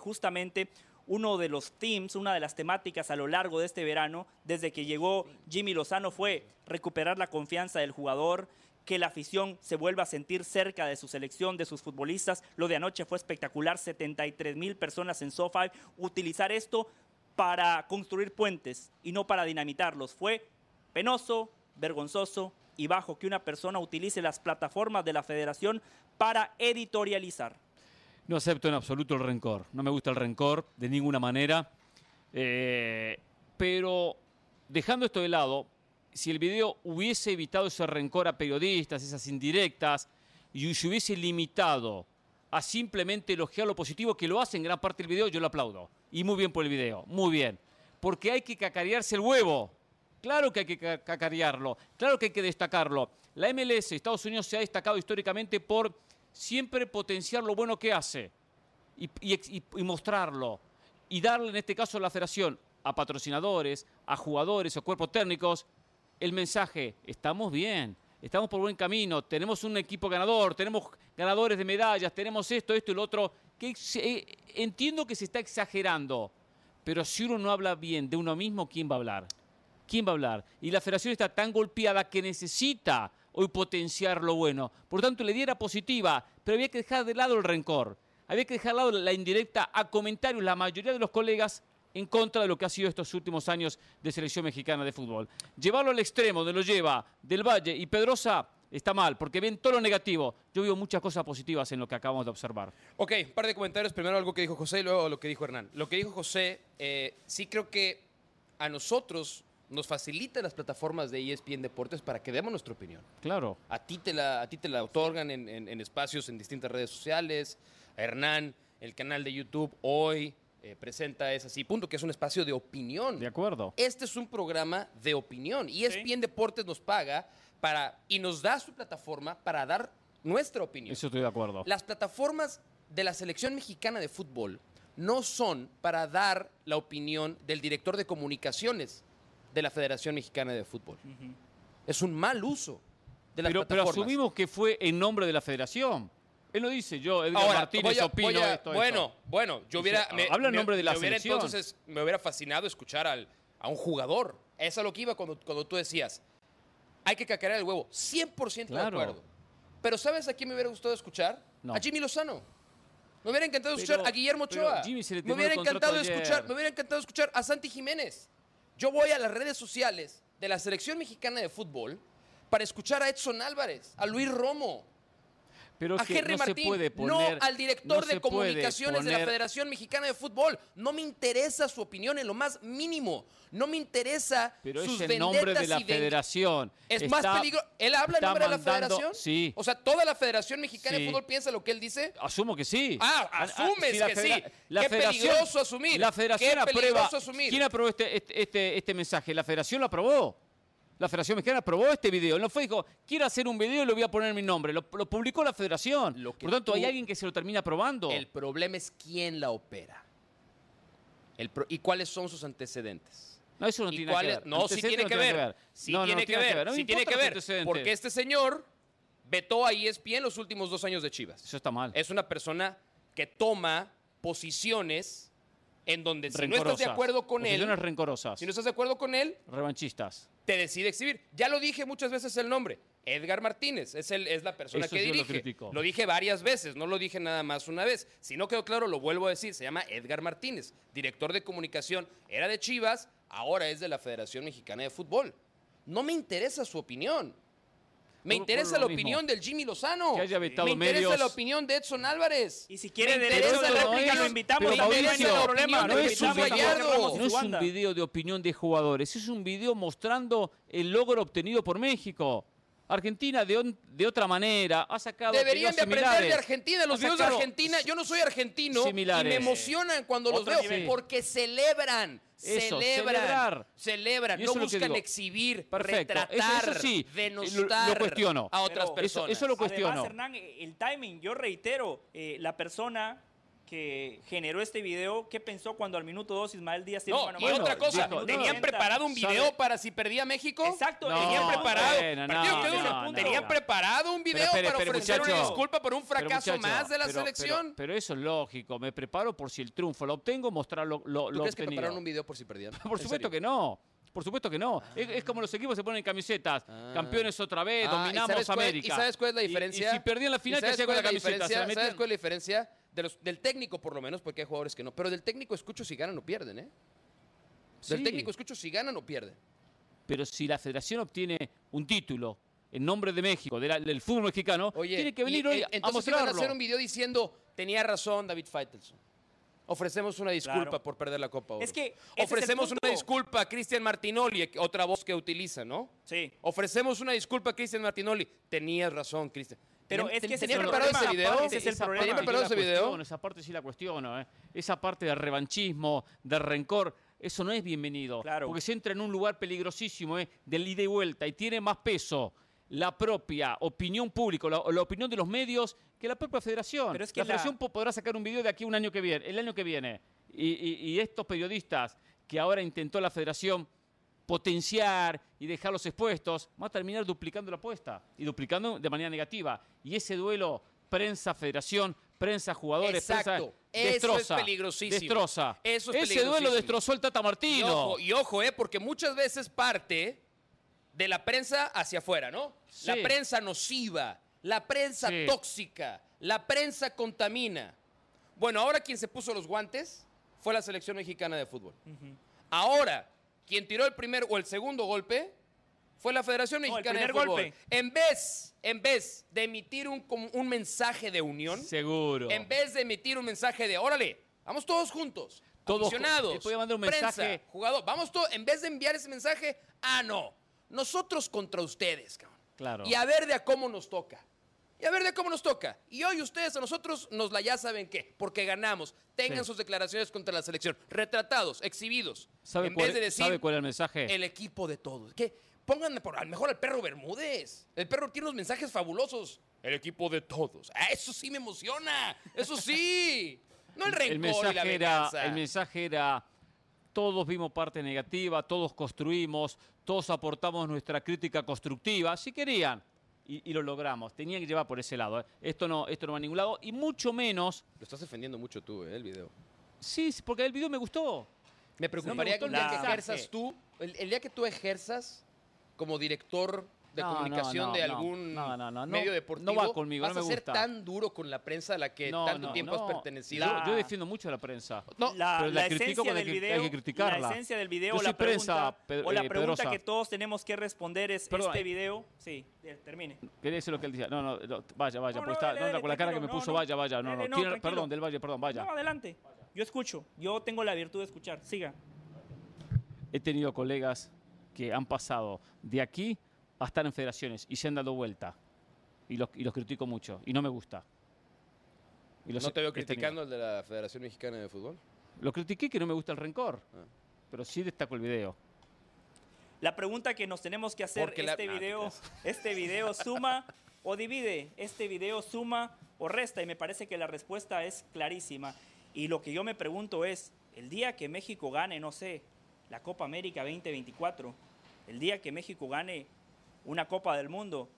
uno de los teams, una de las temáticas a lo largo de este verano, desde que llegó Jimmy Lozano, fue recuperar la confianza del jugador, que la afición se vuelva a sentir cerca de su selección, de sus futbolistas. Lo de anoche fue espectacular, 73 mil personas en SoFi. Utilizar esto para construir puentes y no para dinamitarlos. Fue penoso, vergonzoso y bajo que una persona utilice las plataformas de la federación para editorializar. No acepto en absoluto el rencor. No me gusta el rencor de ninguna manera. Eh, pero dejando esto de lado, si el video hubiese evitado ese rencor a periodistas, esas indirectas, y se hubiese limitado a simplemente elogiar lo positivo, que lo hace en gran parte del video, yo lo aplaudo. Y muy bien por el video, muy bien. Porque hay que cacarearse el huevo. Claro que hay que cacarearlo, claro que hay que destacarlo. La MLS, Estados Unidos, se ha destacado históricamente por siempre potenciar lo bueno que hace y, mostrarlo. Y darle, en este caso, a la federación, a patrocinadores, a jugadores o cuerpos técnicos, el mensaje, estamos bien, estamos por buen camino, tenemos un equipo ganador, tenemos ganadores de medallas, tenemos esto, esto y lo otro. Que eh, entiendo que se está exagerando, pero si uno no habla bien de uno mismo, ¿quién va a hablar? ¿Quién va a hablar? Y la federación está tan golpeada que necesita hoy potenciar lo bueno. Por tanto, la idea era positiva, pero había que dejar de lado el rencor. Había que dejar de lado la indirecta a comentarios. La mayoría de los colegas en contra de lo que ha sido estos últimos años de selección mexicana de fútbol. Llevarlo al extremo donde lo lleva Del Valle y Pedrosa está mal, porque ven todo lo negativo. Yo veo muchas cosas positivas en lo que acabamos de observar. Ok, un par de comentarios. Primero algo que dijo José y luego lo que dijo Hernán. Lo que dijo José, eh, sí creo que a nosotros nos facilita las plataformas de ESPN Deportes para que demos nuestra opinión. Claro. A ti te la, a ti te la otorgan en, espacios en distintas redes sociales. A Hernán, el canal de YouTube hoy eh, presenta Es Así, punto, que es un espacio de opinión. De acuerdo. Este es un programa de opinión. Y ESPN Deportes nos paga para, y nos da su plataforma para dar nuestra opinión. Eso estoy de acuerdo. Las plataformas de la selección mexicana de fútbol no son para dar la opinión del director de comunicaciones de la Federación Mexicana de Fútbol. Es un mal uso de las pero, plataformas. Pero asumimos que fue en nombre de la Federación. Él lo dice yo, Edgar Martínez, opino esto, Bueno, bueno, yo hubiera... habla en nombre de la selección. entonces me hubiera fascinado escuchar al, a un jugador. Eso es lo que iba cuando, cuando tú decías, hay que cacarear el huevo. 100% de acuerdo. Pero ¿sabes a quién me hubiera gustado escuchar? A Jimmy Lozano. Me hubiera encantado escuchar a Guillermo Ochoa. me hubiera encantado escuchar, me hubiera encantado escuchar a Santi Jiménez. Yo voy a las redes sociales de la selección mexicana de fútbol para escuchar a Edson Álvarez, a Luis Romo, pero a Henry Martín, no al director de comunicaciones de la Federación Mexicana de Fútbol. No me interesa su opinión en lo más mínimo. No me interesa pero sus es el nombre de la Federación. Es más peligroso. ¿Él habla en nombre de la Federación? Sí. O sea, ¿toda la Federación Mexicana de Fútbol piensa lo que él dice? Asumo que sí. Ah, asumes que sí. La Qué peligroso asumir. La Federación Qué aprueba. Asumir. ¿Quién aprobó este, este, este, este mensaje? ¿La Federación lo aprobó? La Federación Mexicana aprobó este video. No fue, dijo, quiero hacer un video y lo voy a poner mi nombre. Lo, publicó la Federación. Por lo tanto, hay alguien que se lo termina aprobando. El problema es quién la opera. ¿Y cuáles son sus antecedentes? No, eso no tiene que ver. No, sí tiene que ver. Sí tiene que ver. Sí tiene que ver. Porque este señor vetó a ESPN los últimos dos años de Chivas. Eso está mal. Es una persona que toma posiciones en donde si no estás de acuerdo con él. rencorosas. Si no estás de acuerdo con él. Revanchistas te decide exhibir. Ya lo dije muchas veces el nombre. Edgar Martínez es, el, es la persona que dirige. Lo, lo, dije varias veces, no lo dije nada más una vez. Si no quedó claro, lo vuelvo a decir. Se llama Edgar Martínez, director de comunicación. Era de Chivas, ahora es de la Federación Mexicana de Fútbol. No me interesa su opinión. Me interesa la opinión del Jimmy Lozano. me interesa la opinión de Edson Álvarez. Y si quiere derecho de réplica, lo invitamos. no, problema. No, es un, no es un video de opinión de jugadores, es un video mostrando el logro obtenido por México. Argentina de, de, otra manera ha sacado Deberían de aprender de Argentina, los videos de Argentina. Yo no soy argentino y me emocionan cuando los veo porque celebran celebran, celebran, no buscan exhibir, retratar, sí, denostar cuestiono. a otras personas. Eso, lo cuestiono. Además, Hernán, el timing, yo reitero, eh, la persona que generó este video, ¿qué pensó cuando al minuto 2 Ismael Díaz tiene no, y otra cosa, ¿tenían preparado un video para si perdía México? Exacto, tenían preparado. tenían preparado un video para ofrecer una disculpa por un fracaso más de la selección. Pero, eso es lógico, me preparo por si el triunfo lo obtengo, mostrarlo lo, ¿Tú crees que prepararon un video por si perdían? por supuesto que no. Por supuesto que no. Es, como los equipos se ponen camisetas. Ah. Campeones otra vez, ah, dominamos América. ¿Y sabes cuál es la diferencia? Y, si perdían la final, ¿qué hacía con la, camiseta? ¿Sabes cuál es la diferencia? Del técnico por lo menos, porque hay jugadores que no. Pero del técnico escucho si ganan o pierden, ¿eh? Del técnico escucho si ganan o pierden. Pero si la federación obtiene un título en nombre de México, del fútbol mexicano, tiene que venir hoy a mostrarlo. van a hacer un video diciendo, tenía razón David Feitelson. Ofrecemos una disculpa por perder la Copa Oro. Es que Ofrecemos una disculpa a Cristian Martinoli, otra voz que utiliza, ¿no? Sí. Ofrecemos una disculpa a Cristian Martinoli. Tenías razón, Cristian. Pero es que ¿Tenía preparado ese video? Ese es el problema. ¿Tenía preparado ese video? Esa parte sí la cuestiono. ¿eh? Esa parte de revanchismo, de rencor, eso no es bienvenido. Claro. Porque se entra en un lugar peligrosísimo, ¿eh? del ida y vuelta, y tiene más peso la propia opinión pública, la, opinión de los medios, que la propia federación. Pero es que la federación podrá sacar un video de aquí un año que viene, el año que viene. y estos periodistas que ahora intentó la federación potenciar y dejarlos expuestos, va a terminar duplicando la apuesta y duplicando de manera negativa. Y ese duelo prensa-federación, prensa-jugadores, prensa destroza. Eso es peligrosísimo. Destroza. Eso es ese duelo destrozó el Tata Martino. Y ojo, eh, porque muchas veces parte de la prensa hacia afuera, ¿no? La prensa nociva, la prensa tóxica, la prensa contamina. Bueno, ahora quien se puso los guantes fue la selección mexicana de fútbol. Ahora, quien tiró el primer o el segundo golpe fue la Federación Mexicana de Fútbol. Golpe. En vez, en vez de emitir un, un mensaje de unión, seguro. En vez de emitir un mensaje de, órale, vamos todos juntos, todos aficionados, mandar un mensaje. jugador, vamos todos, en vez de enviar ese mensaje, ah, no, nosotros contra ustedes, cabrón. Claro. Y a ver de a cómo nos toca. Y a ver de cómo nos toca. Y hoy ustedes a nosotros nos la ya saben qué, porque ganamos. Tengan sus declaraciones contra la selección. Retratados, exhibidos. ¿Sabe, en cuál, vez de decir, ¿sabe cuál es el mensaje? El equipo de todos. ¿Qué? Pónganme por, a lo mejor al perro Bermúdez. El perro tiene unos mensajes fabulosos. El equipo de todos. Ah, eso sí me emociona. Eso sí. No el rencor el mensaje y la era, El mensaje era, todos vimos parte negativa, todos construimos, todos aportamos nuestra crítica constructiva. Si querían, y, lo logramos. Tenía que llevar por ese lado. ¿eh? Esto, no, esto no va a ningún lado. Y mucho menos. Lo estás defendiendo mucho tú, ¿eh? el video. Sí, porque el video me gustó. Me preocuparía que el día que ejerzas tú, el, día que tú ejerzas como director de comunicación de algún medio deportivo. No va conmigo, vas no me a ser tan duro con la prensa a la que tanto tiempo has pertenecido. yo defiendo mucho a la prensa. No, la, la, esencia del video, hay que La esencia del video, o la pregunta, o la pregunta que todos tenemos que responder es este video. Sí, termine. Quería decir lo que él decía. No, no, vaya, vaya. pues está, con la cara que me puso, vaya, vaya. No, no, perdón, del Valle, perdón, vaya. No, adelante. Yo escucho. Yo tengo la virtud de escuchar. Siga. He tenido colegas que han pasado de aquí a estar en federaciones y se han dado vuelta. Y los, y los critico mucho. Y no me gusta. Y ¿No te veo criticando el de la Federación Mexicana de Fútbol? Lo critiqué que no me gusta el rencor. Ah. Pero sí destaco el video. La pregunta que nos tenemos que hacer, este, ah, video, ¿este video suma o divide? ¿Este video suma o resta? Y me parece que la respuesta es clarísima. Y lo que yo me pregunto es, el día que México gane, no sé, la Copa América 2024, el día que México gane una Copa del Mundo,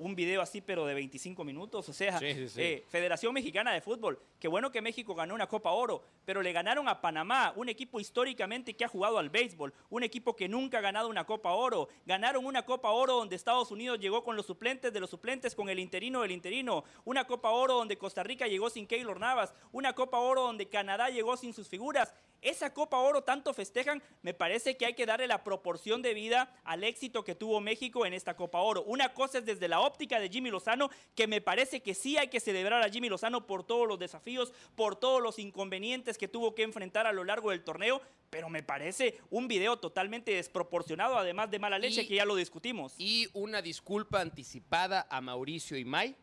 un video así, pero de 25 minutos. O sea, eh, Federación Mexicana de Fútbol. Qué bueno que México ganó una Copa Oro, pero le ganaron a Panamá, un equipo históricamente que ha jugado al béisbol, un equipo que nunca ha ganado una Copa Oro. Ganaron una Copa Oro donde Estados Unidos llegó con los suplentes de los suplentes, con el interino del interino. Una Copa Oro donde Costa Rica llegó sin Keylor Navas. Una Copa Oro donde Canadá llegó sin sus figuras. Esa Copa Oro tanto festejan, me parece que hay que darle la proporción de vida al éxito que tuvo México en esta Copa Oro. Una cosa es desde la óptica de Jimmy Lozano, que me parece que sí hay que celebrar a Jimmy Lozano por todos los desafíos, por todos los inconvenientes que tuvo que enfrentar a lo largo del torneo, pero me parece un video totalmente desproporcionado, además de mala leche, que ya lo discutimos. Y una disculpa anticipada a Mauricio y May.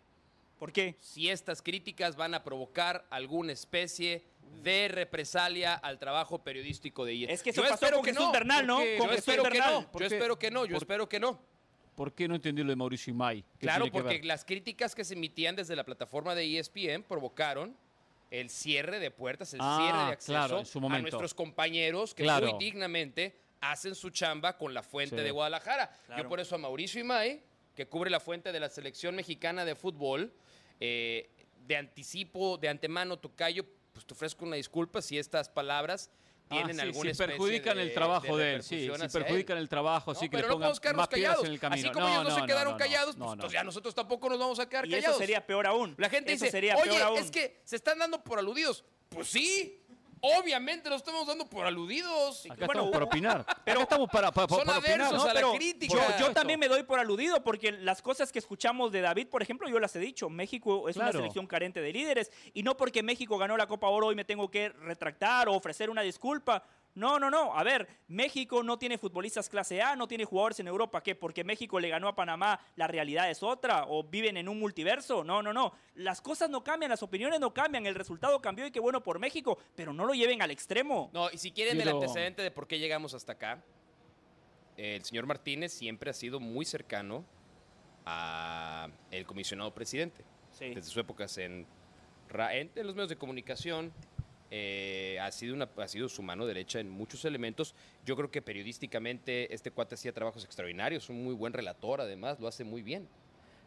¿Por qué? Si estas críticas van a provocar alguna especie de represalia al trabajo periodístico de ESPN. Es que eso yo espero que no. Bernal, ¿no? Yo espero que no. Yo espero que no. Yo espero que no. ¿Por qué no entendí lo de Mauricio Imay? Claro, porque las críticas que se emitían desde la plataforma de ESPN provocaron el cierre de puertas, el ah, cierre de acceso a nuestros compañeros que muy dignamente hacen su chamba con la fuente de Guadalajara. Yo por eso a Mauricio Imay, que cubre la fuente de la selección mexicana de fútbol, eh, de anticipo, de antemano, Tocayo, pues te ofrezco una disculpa si estas palabras ah, tienen algún sí, si perjudican el trabajo de, él, sí, si perjudican el trabajo, sí que pero le pongan no más callados. en el camino. Así como ellos no, se quedaron callados, pues ya nosotros tampoco nos vamos a quedar y callados. Eso sería peor aún. La gente dice, sería oye, es que se están dando por aludidos. Pues sí, Obviamente lo estamos dando por aludidos. Acá bueno, estamos para opinar. Pero estamos para, para, son para opinar, a la crítica. Yo, también me doy por aludido porque las cosas que escuchamos de David, por ejemplo, yo las he dicho. México es una selección carente de líderes y no porque México ganó la Copa Oro hoy me tengo que retractar o ofrecer una disculpa. No, no, no. A ver, México no tiene futbolistas clase A, no tiene jugadores en Europa. ¿Qué? Porque México le ganó a Panamá, la realidad es otra. O viven en un multiverso. No, no, no. Las cosas no cambian, las opiniones no cambian. El resultado cambió y qué bueno por México. Pero no lo lleven al extremo. No, y si quieren el antecedente de por qué llegamos hasta acá, el señor Martínez siempre ha sido muy cercano a el comisionado presidente. Desde sus épocas en, en los medios de comunicación, eh, ha, sido una, ha sido su mano derecha en muchos elementos. Yo creo que periodísticamente este cuate hacía trabajos extraordinarios, un muy buen relator además, lo hace muy bien.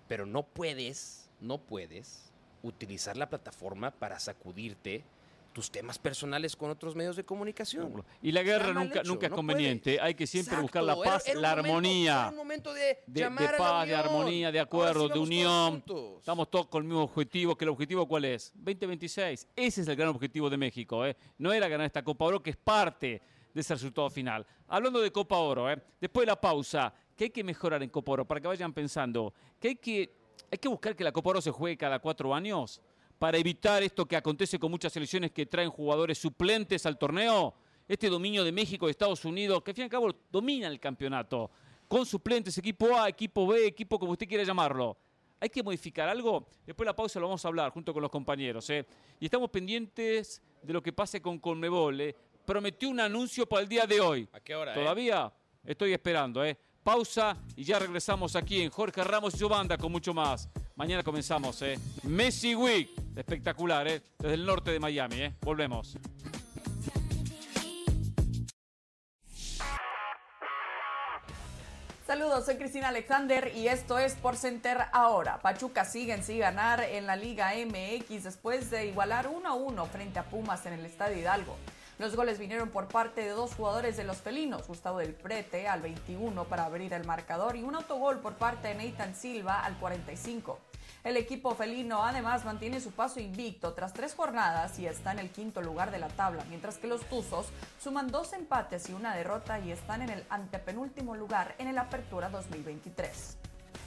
Pero no puedes, no puedes utilizar la plataforma para sacudirte tus temas personales con otros medios de comunicación. Y la guerra nunca, nunca es conveniente. Hay que siempre buscar la paz, la armonía. un momento de, de, paz, de armonía, de acuerdo, de unión. Estamos todos con el mismo objetivo. ¿Que el objetivo cuál es? 2026. Ese es el gran objetivo de México. ¿eh? No era ganar esta Copa Oro, que es parte de ese resultado final. Hablando de Copa Oro, ¿eh? después de la pausa, ¿qué hay que mejorar en Copa Oro? Para que vayan pensando, que hay que, hay que buscar que la Copa Oro se juegue cada cuatro años para evitar esto que acontece con muchas selecciones que traen jugadores suplentes al torneo, este dominio de México y Estados Unidos, que al fin y al cabo domina el campeonato, con suplentes, equipo A, equipo B, equipo como usted quiera llamarlo. ¿Hay que modificar algo? Después de la pausa lo vamos a hablar junto con los compañeros. ¿eh? Y estamos pendientes de lo que pase con Conmebol. ¿eh? Prometió un anuncio para el día de hoy. ¿A qué hora? Eh? Todavía estoy esperando. ¿eh? Pausa y ya regresamos aquí en Jorge Ramos y su banda con mucho más. Mañana comenzamos, ¿eh? Messi Week. Espectacular, ¿eh? Desde el norte de Miami, ¿eh? Volvemos. Saludos, soy Cristina Alexander y esto es Por Center ahora. Pachuca sigue en sí ganar en la Liga MX después de igualar 1 a 1 frente a Pumas en el Estadio Hidalgo. Los goles vinieron por parte de dos jugadores de los felinos, Gustavo del Prete al 21 para abrir el marcador y un autogol por parte de Nathan Silva al 45. El equipo felino además mantiene su paso invicto tras tres jornadas y está en el quinto lugar de la tabla, mientras que los Tuzos suman dos empates y una derrota y están en el antepenúltimo lugar en el Apertura 2023.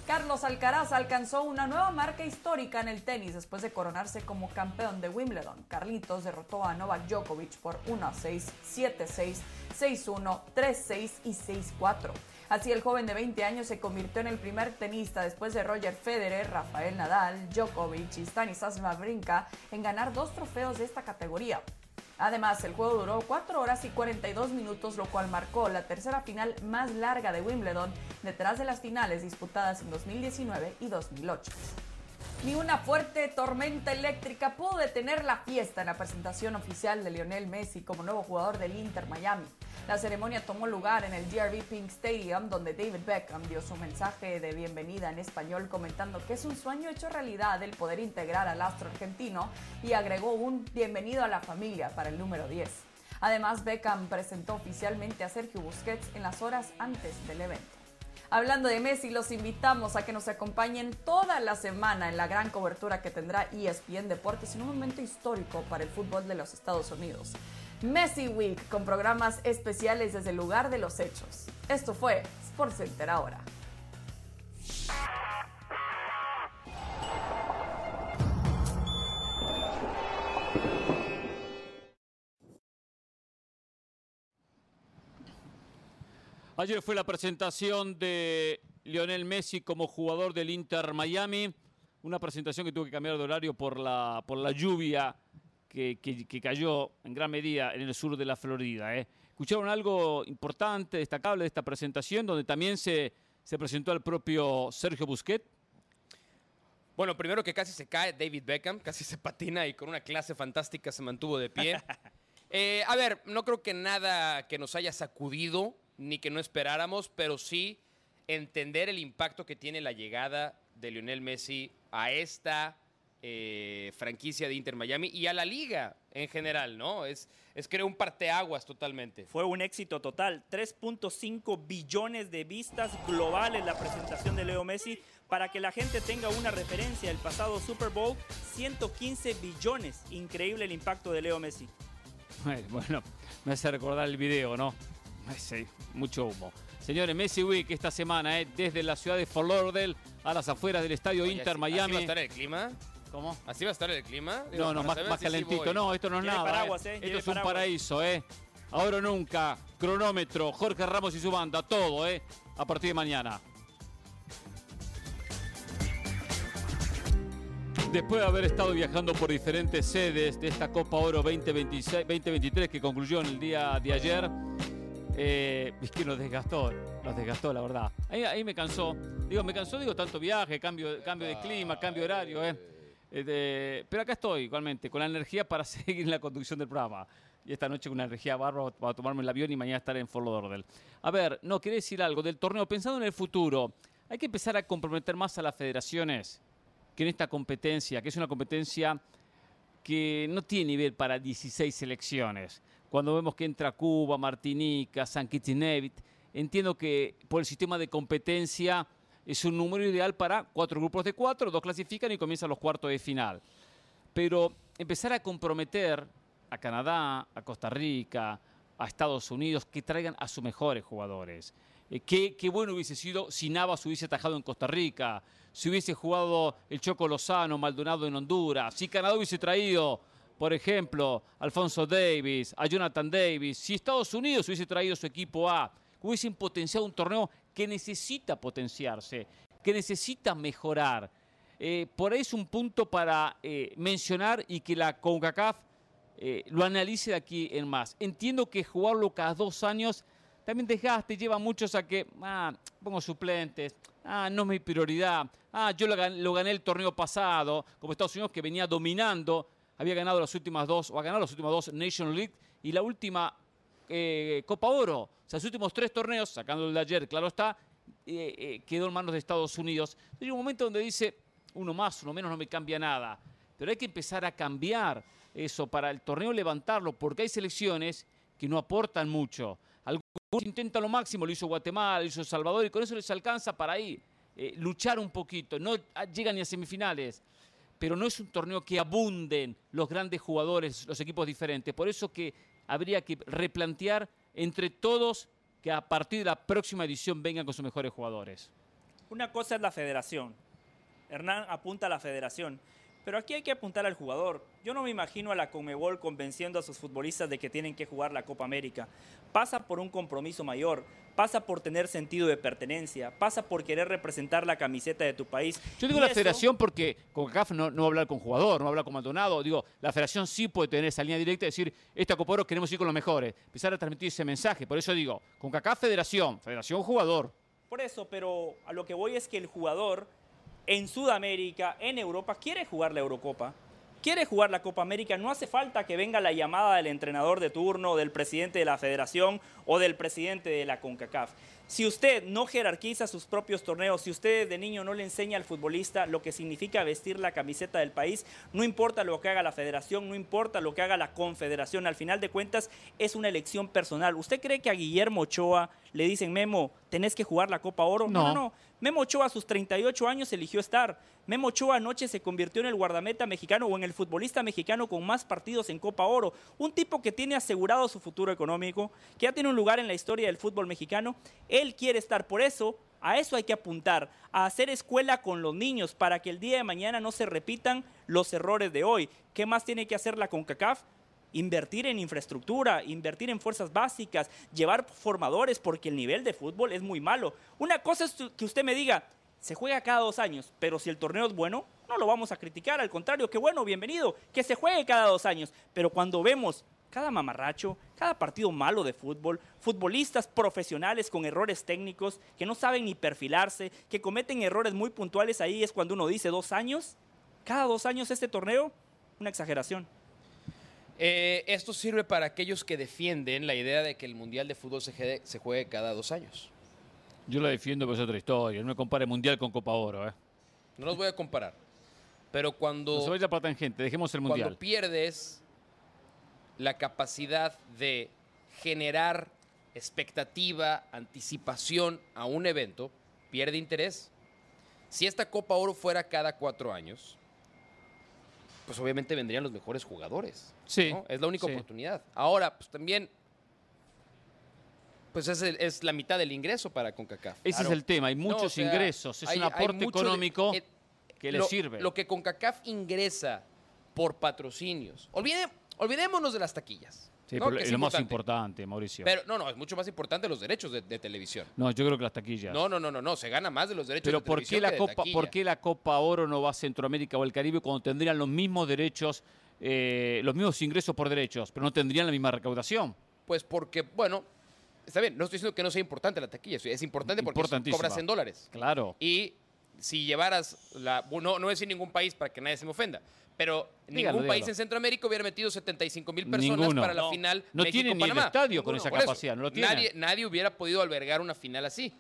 Carlos Alcaraz alcanzó una nueva marca histórica en el tenis después de coronarse como campeón de Wimbledon. Carlitos derrotó a Novak Djokovic por 1 6, 7 6, 6 1, 3 6 y 6 4. Así el joven de 20 años se convirtió en el primer tenista después de Roger Federer, Rafael Nadal, Djokovic y Stanislas Wawrinka en ganar dos trofeos de esta categoría. Además, el juego duró 4 horas y 42 minutos, lo cual marcó la tercera final más larga de Wimbledon, detrás de las finales disputadas en 2019 y 2008. Ni una fuerte tormenta eléctrica pudo detener la fiesta en la presentación oficial de Lionel Messi como nuevo jugador del Inter Miami. La ceremonia tomó lugar en el DRV Pink Stadium, donde David Beckham dio su mensaje de bienvenida en español comentando que es un sueño hecho realidad el poder integrar al astro argentino y agregó un bienvenido a la familia para el número 10. Además, Beckham presentó oficialmente a Sergio Busquets en las horas antes del evento. Hablando de Messi, los invitamos a que nos acompañen toda la semana en la gran cobertura que tendrá ESPN Deportes en un momento histórico para el fútbol de los Estados Unidos. Messi Week con programas especiales desde el lugar de los hechos. Esto fue Center ahora. Ayer fue la presentación de Lionel Messi como jugador del Inter Miami. Una presentación que tuvo que cambiar de horario por la, por la lluvia que, cayó en gran medida en el sur de la Florida. ¿eh? ¿Escucharon algo importante, destacable de esta presentación, donde también se, se presentó al propio Sergio Busquets? Bueno, primero que casi se cae David Beckham, casi se patina y con una clase fantástica se mantuvo de pie. Eh, a ver, no creo que nada que nos haya sacudido ni que no esperáramos, pero sí entender el impacto que tiene la llegada de Lionel Messi a esta eh, franquicia de Inter Miami y a la liga en general, ¿no? Es, es creo un parteaguas totalmente. Fue un éxito total, 3.5 billones de vistas globales la presentación de Leo Messi. Para que la gente tenga una referencia, el pasado Super Bowl, 115 billones. Increíble el impacto de Leo Messi. Bueno, me hace recordar el video, ¿no? Sí, mucho humo. Señores, Messi Week esta semana, ¿eh? desde la ciudad de Fort Lauderdale a las afueras del estadio Inter Miami. va a estar el clima? ¿Cómo? ¿Así va a estar el clima? no, no, más, calentito. no, esto no es nada. Eh. ¿eh? Esto es un paraíso, ¿eh? Ahora o nunca, cronómetro, Jorge Ramos y su banda, todo, ¿eh? A partir de mañana. Después de haber estado viajando por diferentes sedes de esta Copa Oro 2026, 2023 que concluyó en el día de ayer, eh, es que nos desgastó, nos desgastó, la verdad. Ahí, me cansó. Digo, me cansó, digo, tanto viaje, cambio, cambio de clima, cambio de horario, ¿eh? Pero acá estoy igualmente, con la energía para seguir la conducción del programa. Y esta noche con una energía bárbara para tomarme el avión y mañana estar en Fort Lauderdale. A ver, no, quería decir algo del torneo. Pensando en el futuro, hay que empezar a comprometer más a las federaciones que en esta competencia, que es una competencia que no tiene nivel para 16 selecciones. Cuando vemos que entra Cuba, Martinica, San Kitts entiendo que por el sistema de competencia es un número ideal para cuatro grupos de cuatro, dos clasifican y comienzan los cuartos de final. Pero empezar a comprometer a Canadá, a Costa Rica, a Estados Unidos, que traigan a sus mejores jugadores. Eh, qué, bueno hubiese sido si Navas hubiese atajado en Costa Rica, si hubiese jugado el Choco Lozano, Maldonado en Honduras, si Canadá hubiese traído, por ejemplo, a Alfonso Davis, a Jonathan Davis, si Estados Unidos hubiese traído su equipo A, hubiesen potenciado un torneo que necesita potenciarse, que necesita mejorar. Eh, por ahí es un punto para eh, mencionar y que la CONCACAF eh, lo analice de aquí en más. Entiendo que jugarlo cada dos años también desgaste, lleva a muchos a que, ah, pongo suplentes, ah, no es mi prioridad, ah, yo lo gané, el torneo pasado, como Estados Unidos que venía dominando, había ganado las últimas dos, o ha ganado las últimas dos Nation League y la última Copa Oro. O sea, los últimos tres torneos, sacando el de ayer, claro está, eh, eh, quedó en manos de Estados Unidos. Hay un momento donde dice, uno más, uno menos no me cambia nada. Pero hay que empezar a cambiar eso para el torneo levantarlo, porque hay selecciones que no aportan mucho. Algunos intentan lo máximo, lo hizo Guatemala, lo hizo Salvador, y con eso les alcanza para ahí eh, luchar un poquito. No llegan ni a semifinales. Pero no es un torneo que abunden los grandes jugadores, los equipos diferentes. Por eso que habría que replantear entre todos que a partir de la próxima edición vengan con sus mejores jugadores. Una cosa es la federación. Hernán apunta a la federación. Pero aquí hay que apuntar al jugador. Yo no me imagino a la Conmebol convenciendo a sus futbolistas de que tienen que jugar la Copa América. Pasa por un compromiso mayor, pasa por tener sentido de pertenencia, pasa por querer representar la camiseta de tu país. Yo digo la federación porque CONCACAF no, no va a hablar con jugador, no va a hablar con Maldonado. Digo, la federación sí puede tener esa línea directa y decir, esta Copa Oro queremos ir con los mejores. Empezar a transmitir ese mensaje. Por eso digo, CONCACAF federación, federación jugador. Por eso, pero a lo que voy es que el jugador en Sudamérica, en Europa, quiere jugar la Eurocopa, quiere jugar la Copa América, no hace falta que venga la llamada del entrenador de turno, del presidente de la federación o del presidente de la CONCACAF. Si usted no jerarquiza sus propios torneos, si usted de niño no le enseña al futbolista lo que significa vestir la camiseta del país, no importa lo que haga la federación, no importa lo que haga la confederación, al final de cuentas es una elección personal. ¿Usted cree que a Guillermo Ochoa le dicen, Memo, tenés que jugar la Copa Oro? No, no, no. Memo Ochoa a sus 38 años eligió estar. Memo Ochoa anoche se convirtió en el guardameta mexicano o en el futbolista mexicano con más partidos en Copa Oro. Un tipo que tiene asegurado su futuro económico, que ya tiene un lugar en la historia del fútbol mexicano. Él quiere estar. Por eso, a eso hay que apuntar, a hacer escuela con los niños para que el día de mañana no se repitan los errores de hoy. ¿Qué más tiene que hacer la CONCACAF? Invertir en infraestructura, invertir en fuerzas básicas, llevar formadores, porque el nivel de fútbol es muy malo. Una cosa es que usted me diga, se juega cada dos años, pero si el torneo es bueno, no lo vamos a criticar, al contrario, que bueno, bienvenido, que se juegue cada dos años, pero cuando vemos cada mamarracho, cada partido malo de fútbol, futbolistas profesionales con errores técnicos, que no saben ni perfilarse, que cometen errores muy puntuales, ahí es cuando uno dice dos años, cada dos años este torneo, una exageración. Eh, esto sirve para aquellos que defienden la idea de que el Mundial de Fútbol se, se juegue cada dos años. Yo lo defiendo, pero es otra historia. No me compare Mundial con Copa Oro. ¿eh? No los voy a comparar. Pero cuando. No se vaya para tangente, dejemos el Mundial. Cuando pierdes la capacidad de generar expectativa, anticipación a un evento, pierde interés. Si esta Copa Oro fuera cada cuatro años, pues obviamente vendrían los mejores jugadores. Sí. Es la única oportunidad. Ahora, pues también, pues es, la mitad del ingreso para CONCACAF. Ese es el tema, hay muchos ingresos, es un aporte económico eh, que le sirve. Lo que CONCACAF ingresa por patrocinios. olvidémonos de las taquillas. Sí, pero es lo más importante, Mauricio. Pero no, no, es mucho más importante los derechos de, televisión. No, yo creo que las taquillas. No, no, no, no, no, se gana más de los derechos de televisión. Pero ¿por qué la Copa, ¿por qué la Copa Oro no va a Centroamérica o el Caribe cuando tendrían los mismos derechos, eh, los mismos ingresos por derechos, pero no tendrían la misma recaudación? Pues porque, bueno, está bien, no estoy diciendo que no sea importante la taquilla, es importante porque cobras en dólares. Claro. Y si llevaras la, no, no voy a decir ningún país para que nadie se me ofenda, pero ningún país en Centroamérica hubiera metido 75 mil personas para la final no tiene ni el estadio con esa capacidad, no lo tiene. Nadie, nadie hubiera podido albergar una final así.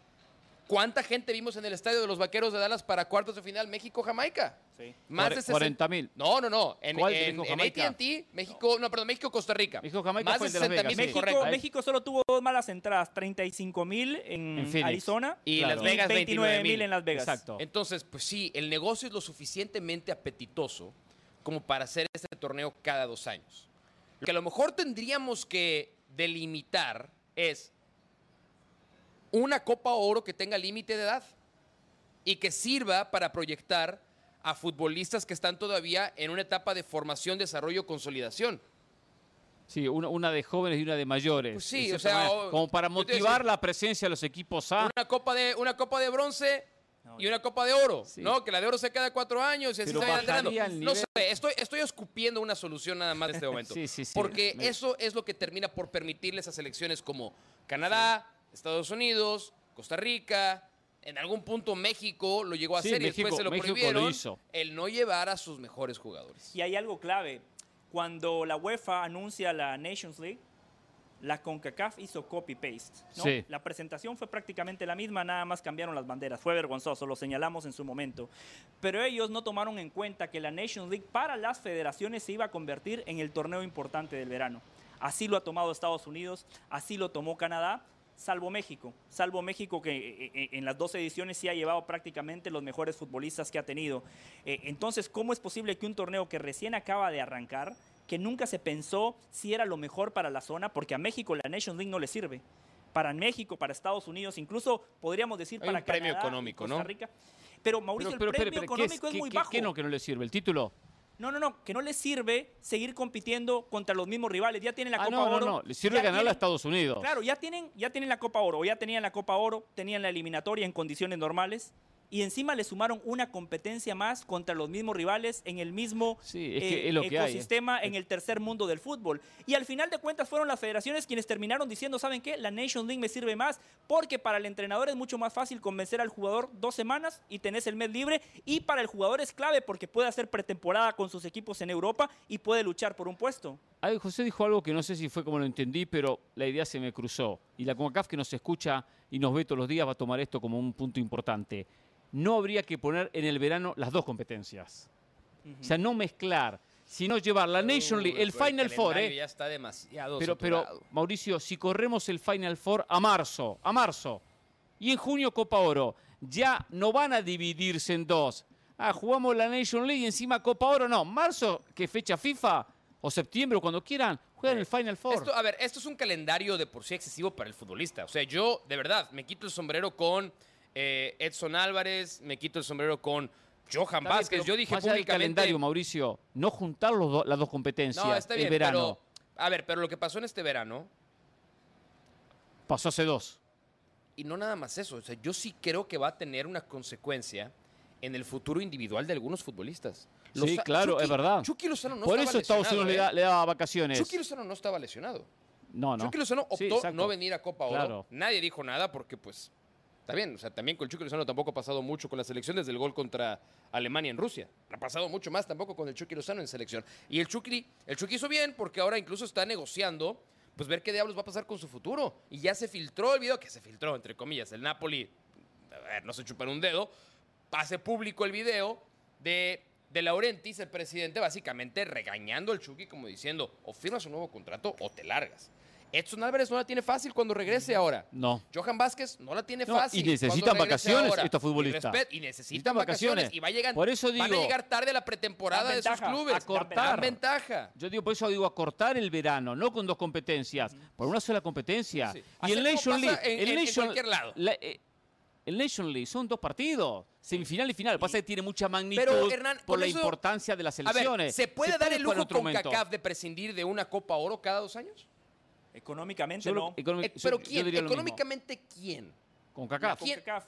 ¿Cuánta gente vimos en el estadio de los Vaqueros de Dallas para cuartos de final México-Jamaica? Sí. Más de 40 mil. No, no, no. En, en, en AT&T, México, no, perdón, México-Costa Rica. México-Jamaica Más de 60 mil. México, México solo tuvo dos malas entradas, 35 mil en, Arizona y Las Vegas 29 mil en Las Vegas. Exacto. Entonces, pues sí, el negocio es lo suficientemente apetitoso como para hacer este torneo cada dos años. Lo que a lo mejor tendríamos que delimitar es una Copa Oro que tenga límite de edad y que sirva para proyectar a futbolistas que están todavía en una etapa de formación, desarrollo, consolidación. Sí, una, de jóvenes y una de mayores. Pues sí, o sea, como para motivar la presencia de los equipos A. Una copa de, una copa de bronce y una copa de oro, ¿no? Que la de oro se queda cuatro años y así se va No sé, estoy, estoy escupiendo una solución nada más en este momento. sí, sí, sí. Porque eso es lo que termina por permitirles a selecciones como Canadá, Estados Unidos, Costa Rica, en algún punto México lo llegó a hacer y después se lo prohibieron el no llevar a sus mejores jugadores. Y hay algo clave. Cuando la UEFA anuncia la Nations League, la CONCACAF hizo copy-paste. La presentación fue prácticamente la misma, nada más cambiaron las banderas. Fue vergonzoso, lo señalamos en su momento. Pero ellos no tomaron en cuenta que la Nations League para las federaciones se iba a convertir en el torneo importante del verano. Así lo ha tomado Estados Unidos, así lo tomó Canadá salvo México, salvo México que eh, eh, en las dos ediciones sí ha llevado prácticamente los mejores futbolistas que ha tenido. Eh, entonces, ¿cómo es posible que un torneo que recién acaba de arrancar, que nunca se pensó si era lo mejor para la zona, porque a México la Nations League no le sirve? Para México, para Estados Unidos, incluso podríamos decir para un premio económico, Costa Rica. Pero Mauricio, el premio económico es, muy bajo. ¿Qué no que no le sirve? ¿El título? No, no, no, que no les sirve seguir compitiendo contra los mismos rivales. Ya tienen la ah, Copa Oro. No, no, les sirve ganar a Estados Unidos. Claro, ya tienen, ya tienen la Copa Oro, ya tenían la Copa Oro, tenían la eliminatoria en condiciones normales y encima le sumaron una competencia más contra los mismos rivales en el mismo eh, ecosistema en el tercer mundo del fútbol. Y al final de cuentas fueron las federaciones quienes terminaron diciendo, ¿saben qué? La Nation League me sirve más porque para el entrenador es mucho más fácil convencer al jugador dos semanas y tenés el mes libre y para el jugador es clave porque puede hacer pretemporada con sus equipos en Europa y puede luchar por un puesto. Ay, José dijo algo que no sé si fue como lo entendí, pero la idea se me cruzó. Y la CONCACAF que nos escucha y nos ve todos los días va a tomar esto como un punto importante no habría que poner en el verano las dos competencias. O sea, no mezclar, sino llevar la Nation League, el Final Four. ¿eh? Ya está demasiado pero, pero, Mauricio, si corremos el Final Four a marzo, a marzo, y en junio Copa Oro, ya no van a dividirse en dos. Ah, jugamos la Nation League y encima Copa Oro, no. Marzo, que fecha FIFA, o septiembre, o cuando quieran, juegan el Final Four. a ver, esto es un calendario de por sí excesivo para el futbolista. O sea, yo, de verdad, me quito el sombrero con eh, Edson Álvarez, me quito el sombrero con Johan Vázquez. Yo dije públicamente... el calendario, Mauricio, no juntar las dos competencias no, está bien, verano. a ver, pero lo que pasó en este verano... Pasó hace dos. Y no nada más eso. O sea, yo sí creo que va a tener una consecuencia en el futuro individual de algunos futbolistas. Sí, claro, es verdad. Chucky Lozano no Por eso Estados Unidos le, ¿eh? daba vacaciones. Chucky Lozano no estaba lesionado. No, no. Chucky Lozano optó no venir a Copa Oro. Nadie dijo nada porque, pues, Está bien, o sea, también con el Chucky Lozano tampoco ha pasado mucho con la selección desde el gol contra Alemania en Rusia. Ha pasado mucho más tampoco con el Chucky Lozano en selección. Y el Chucky, el Chucky hizo bien porque ahora incluso está negociando, pues ver qué diablos va a pasar con su futuro. Y ya se filtró el video, que se filtró, entre comillas, el Napoli, a ver, no se chupan un dedo, pase público el video de, de Laurentis, el presidente, básicamente regañando al Chucky como diciendo, o firmas un nuevo contrato o te largas. Edson Álvarez no la tiene fácil cuando regrese ahora. No. Johan Vázquez no la tiene fácil. Y necesitan vacaciones estos futbolistas. Y, necesitan vacaciones. Y va a llegar, por eso digo, van a llegar tarde a la pretemporada de sus clubes. A cortar. ventaja. Yo digo, por eso digo, a cortar el verano, no con dos competencias, por una sola competencia. Y el Nation League. En, el Nation, cualquier lado. Eh, el Nation League son dos partidos, semifinal y final. Lo que pasa es que tiene mucha magnitud por, la importancia de las elecciones. ¿Se puede dar el lujo con CACAF de prescindir de una Copa Oro cada dos años? Económicamente no. Eh, pero ¿quién? ¿Económicamente quién? Con CACAF.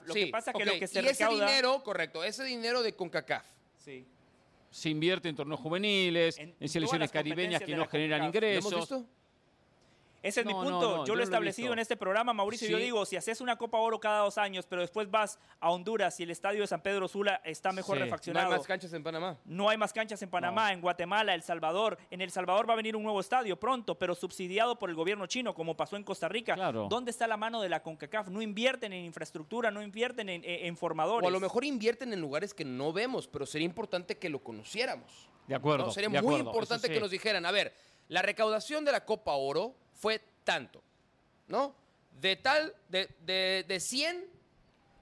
Lo que pasa es que lo que se y ese dinero, correcto, ese dinero de CONCACAF. Sí. Se invierte en torneos juveniles, en, selecciones caribeñas que no generan ingresos. ¿Lo hemos visto? Ese es mi punto. yo lo he establecido en este programa, Mauricio. Yo digo, si haces una Copa Oro cada dos años, pero después vas a Honduras y el estadio de San Pedro Sula está mejor refaccionado. No hay más canchas en Panamá. No hay más canchas en Panamá, en Guatemala, El Salvador. En El Salvador va a venir un nuevo estadio pronto, pero subsidiado por el gobierno chino, como pasó en Costa Rica. ¿Dónde está la mano de la CONCACAF? No invierten en infraestructura, no invierten en, formadores. O a lo mejor invierten en lugares que no vemos, pero sería importante que lo conociéramos. De acuerdo. Sería muy importante que nos dijeran, a ver, la recaudación de la Copa Oro fue tanto, ¿no? De tal, de, de, de 100,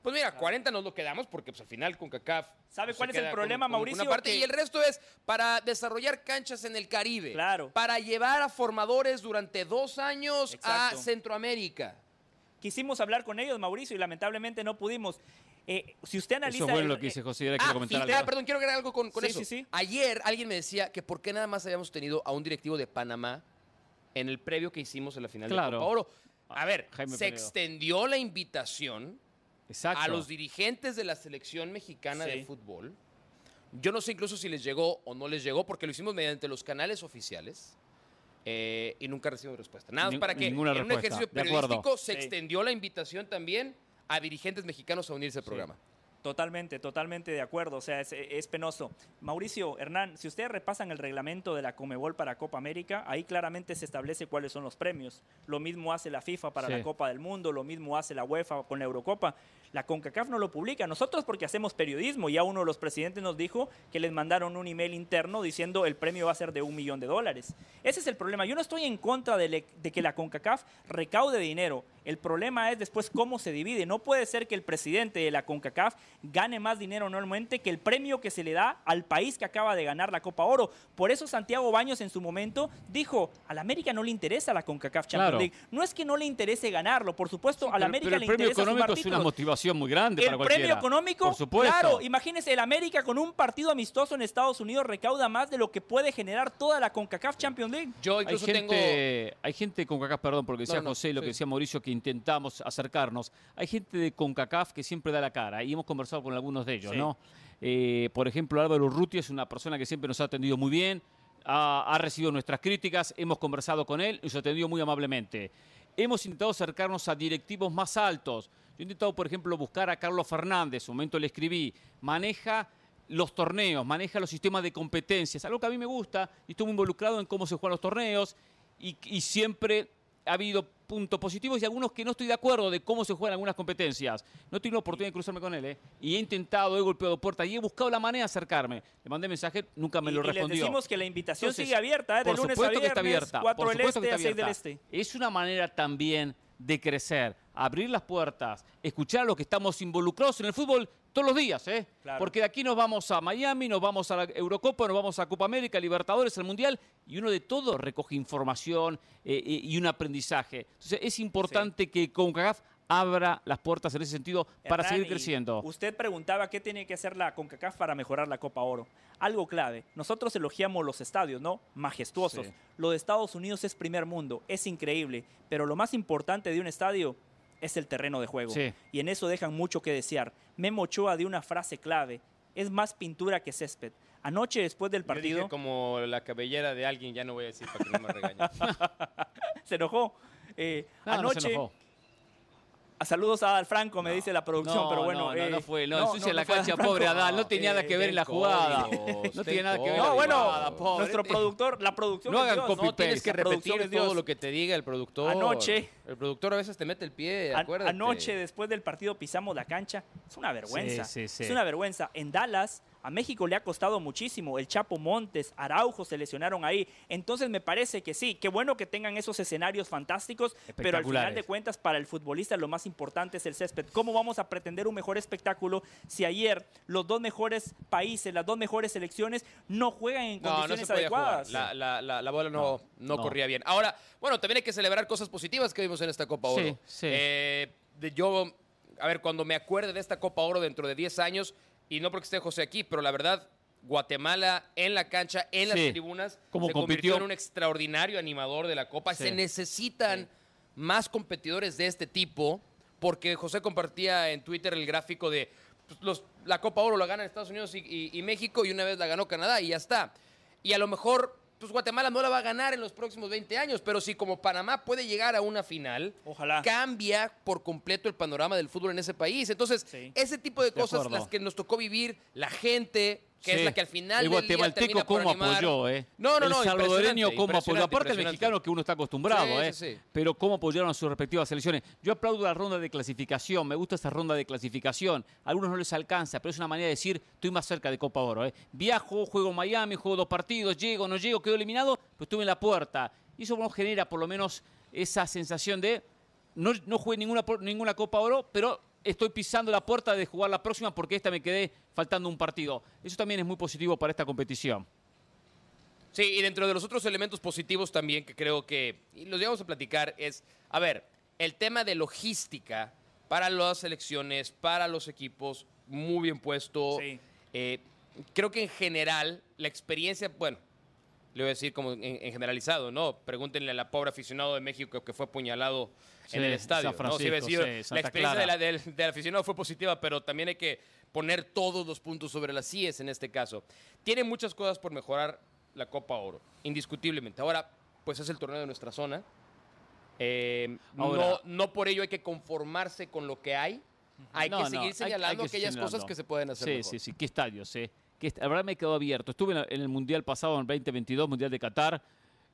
pues mira, 40 nos lo quedamos porque pues, al final con CACAF... ¿Sabe cuál es el problema, Mauricio? Una parte, Y el resto es para desarrollar canchas en el Caribe. Claro. Para llevar a formadores durante dos años a Centroamérica. Quisimos hablar con ellos, Mauricio, y lamentablemente no pudimos. Eh, si usted analiza. Eso fue lo que dice José. Era ah, comentar algo. perdón, quiero agregar algo con, con eso. Sí, sí. Ayer alguien me decía que por qué nada más habíamos tenido a un directivo de Panamá en el previo que hicimos en la final de Copa Oro. A ver, se extendió la invitación a los dirigentes de la selección mexicana de fútbol. Yo no sé incluso si les llegó o no les llegó, porque lo hicimos mediante los canales oficiales. Eh, y nunca recibimos respuesta. Nada más para que en un ejercicio periodístico se extendió la invitación también a dirigentes mexicanos a unirse al programa. Totalmente, totalmente de acuerdo. O sea, es, penoso. Mauricio, Hernán, si ustedes repasan el reglamento de la Comebol para Copa América, ahí claramente se establece cuáles son los premios. Lo mismo hace la FIFA para la Copa del Mundo, lo mismo hace la UEFA con la Eurocopa. La CONCACAF no lo publica. Nosotros porque hacemos periodismo, ya uno de los presidentes nos dijo que les mandaron un email interno diciendo el premio va a ser de un millón de dólares. Ese es el problema. Yo no estoy en contra de, de que la CONCACAF recaude dinero. El problema es después cómo se divide. No puede ser que el presidente de la CONCACAF gane más dinero normalmente que el premio que se le da al país que acaba de ganar la Copa Oro. Por eso Santiago Baños en su momento dijo, al América no le interesa la CONCACAF Champions League. No es que no le interese ganarlo, por supuesto, al América le interesa el premio económico es una motivación muy grande el premio económico, por supuesto. claro, imagínese, el América con un partido amistoso en Estados Unidos recauda más de lo que puede generar toda la CONCACAF Champions League. Yo incluso hay gente, tengo... Hay gente con CONCACAF, perdón, porque decía José y lo que decía Mauricio, que intentamos acercarnos. Hay gente de CONCACAF que siempre da la cara y hemos conversado con algunos de ellos, ¿no? Eh, por ejemplo, Álvaro Urruti es una persona que siempre nos ha atendido muy bien, ha, recibido nuestras críticas, hemos conversado con él y nos ha atendido muy amablemente. Hemos intentado acercarnos a directivos más altos. Yo he intentado, por ejemplo, buscar a Carlos Fernández, un momento le escribí, maneja los torneos, maneja los sistemas de competencias, algo que a mí me gusta y estuve involucrado en cómo se juegan los torneos y siempre ha habido puntos positivos y algunos que no estoy de acuerdo de cómo se juegan algunas competencias. No tengo la oportunidad de cruzarme con él, ¿eh? Y he intentado, he golpeado puertas y he buscado la manera de acercarme. Le mandé mensaje, nunca me lo respondió. Y le decimos que la invitación sigue abierta, ¿eh? De lunes a viernes, que está abierta. 4 del este a 6 del este. Es una manera también de crecer, abrir las puertas, escuchar a los que estamos involucrados en el fútbol todos los días, ¿eh? Porque de aquí nos vamos a Miami, nos vamos a la Eurocopa, nos vamos a Copa América, Libertadores, el Mundial, y uno de todo recoge información eh, eh, y un aprendizaje. Entonces es importante que CONCACAF abra las puertas en ese sentido para seguir creciendo. Usted preguntaba qué tiene que hacer la CONCACAF para mejorar la Copa Oro. Algo clave, nosotros elogiamos los estadios, ¿no? Majestuosos. Lo de Estados Unidos es primer mundo, es increíble, pero lo más importante de un estadio es el terreno de juego. Y en eso dejan mucho que desear. Memo Ochoa dio una frase clave, es más pintura que césped. Anoche después del partido... como la cabellera de alguien, ya no voy a decir para que no me regañe. se enojó. Eh, anoche, Saludos a Adal Franco, me dice la producción, pero bueno. No, no, no eh, fue. No, ensucia la cancha, pobre Adal. No tenía nada que ver en la jugada. No tenía nada que ver. No, bueno, nuestro productor, la producción. No hagan copy No tienes que repetir todo lo que te diga el productor. Anoche. El productor a veces te mete el pie, acuérdate. Anoche, después del partido, pisamos la cancha. Es una vergüenza. Sí, sí, sí. Es una vergüenza. En Dallas a México le ha costado muchísimo. El Chapo Montes, Araujo se lesionaron ahí. Entonces me parece que sí, qué bueno que tengan esos escenarios fantásticos, pero al final de cuentas para el futbolista lo más importante es el césped. ¿Cómo vamos a pretender un mejor espectáculo si ayer los dos mejores países, las dos mejores selecciones no juegan en condiciones adecuadas? La, la, bola no, no, corría bien. Ahora, bueno, también hay que celebrar cosas positivas que vimos en esta Copa Oro. Sí, sí. Eh, yo, a ver, cuando me acuerde de esta Copa Oro dentro de 10 años, y no porque esté José aquí, pero la verdad, Guatemala en la cancha, en las tribunas, Como se convirtió en un extraordinario animador de la Copa. Se necesitan más competidores de este tipo, porque José compartía en Twitter el gráfico de pues, los, la Copa Oro la ganan Estados Unidos y, México, y una vez la ganó Canadá, y ya está. Y a lo mejor pues Guatemala no la va a ganar en los próximos 20 años, pero si como Panamá puede llegar a una final, Ojalá. cambia por completo el panorama del fútbol en ese país. Entonces, ese tipo de, cosas, las que nos tocó vivir, la gente, que es la que al final el guatemalteco cómo apoyó, ¿eh? No, no, no. El salvadoreño cómo apoyó. Aparte el mexicano que uno está acostumbrado, ¿eh? Pero cómo apoyaron a sus respectivas selecciones. Yo aplaudo la ronda de clasificación, me gusta esa ronda de clasificación. A algunos no les alcanza, pero es una manera de decir, estoy más cerca de Copa Oro, ¿eh? Viajo, juego en Miami, juego dos partidos, llego, no llego, quedo eliminado, pero estuve en la puerta. Y eso genera por lo menos esa sensación de no, no jugué ninguna, ninguna Copa Oro, pero estoy pisando la puerta de jugar la próxima porque esta me quedé faltando un partido. Eso también es muy positivo para esta competición. Sí, y dentro de los otros elementos positivos también que creo que y los llevamos a platicar es, a ver, el tema de logística para las selecciones, para los equipos, muy bien puesto. Eh, creo que en general la experiencia, bueno, le voy a decir como en, generalizado, ¿no? Pregúntenle a la pobre aficionado de México que fue apuñalado en el estadio. ¿no? la experiencia del, aficionado fue positiva, pero también hay que poner todos los puntos sobre las CIES en este caso. Tiene muchas cosas por mejorar la Copa Oro, indiscutiblemente. Ahora, pues es el torneo de nuestra zona. Eh, no, no por ello hay que conformarse con lo que hay. Hay que seguir señalando aquellas cosas que se pueden hacer. Sí, mejor. sí, sí. ¿Qué estadios? Eh? La verdad me quedó abierto. Estuve en el Mundial pasado, en el 2022, Mundial de Qatar,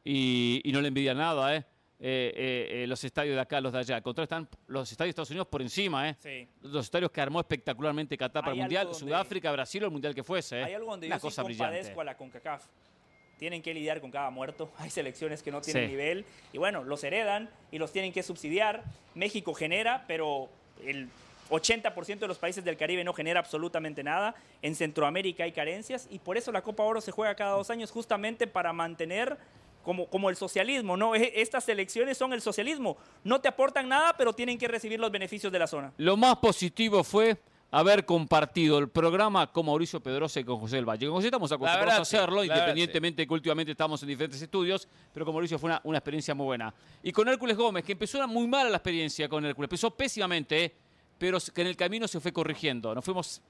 y, no le envidia nada, ¿eh? Eh, eh, los estadios de acá, los de allá. Al contrario, están los estadios de Estados Unidos por encima, ¿eh? Los estadios que armó espectacularmente Qatar para el Mundial, Sudáfrica, Brasil o el Mundial que fuese. Hay algo donde Una yo cosa sí compadezco a la CONCACAF. Tienen que lidiar con cada muerto. Hay selecciones que no tienen nivel. Y bueno, los heredan y los tienen que subsidiar. México genera, pero el 80% de los países del Caribe no genera absolutamente nada. En Centroamérica hay carencias y por eso la Copa Oro se juega cada dos años justamente para mantener como, como el socialismo, ¿no? Estas elecciones son el socialismo. No te aportan nada, pero tienen que recibir los beneficios de la zona. Lo más positivo fue haber compartido el programa con Mauricio Pedrosa y con José del Valle. Con José estamos acostumbrados a hacerlo, independientemente de que últimamente estamos en diferentes estudios, pero con Mauricio fue una, una, experiencia muy buena. Y con Hércules Gómez, que empezó muy mala la experiencia con Hércules, empezó pésimamente, ¿eh? Pero que en el camino se fue corrigiendo, nos fuimos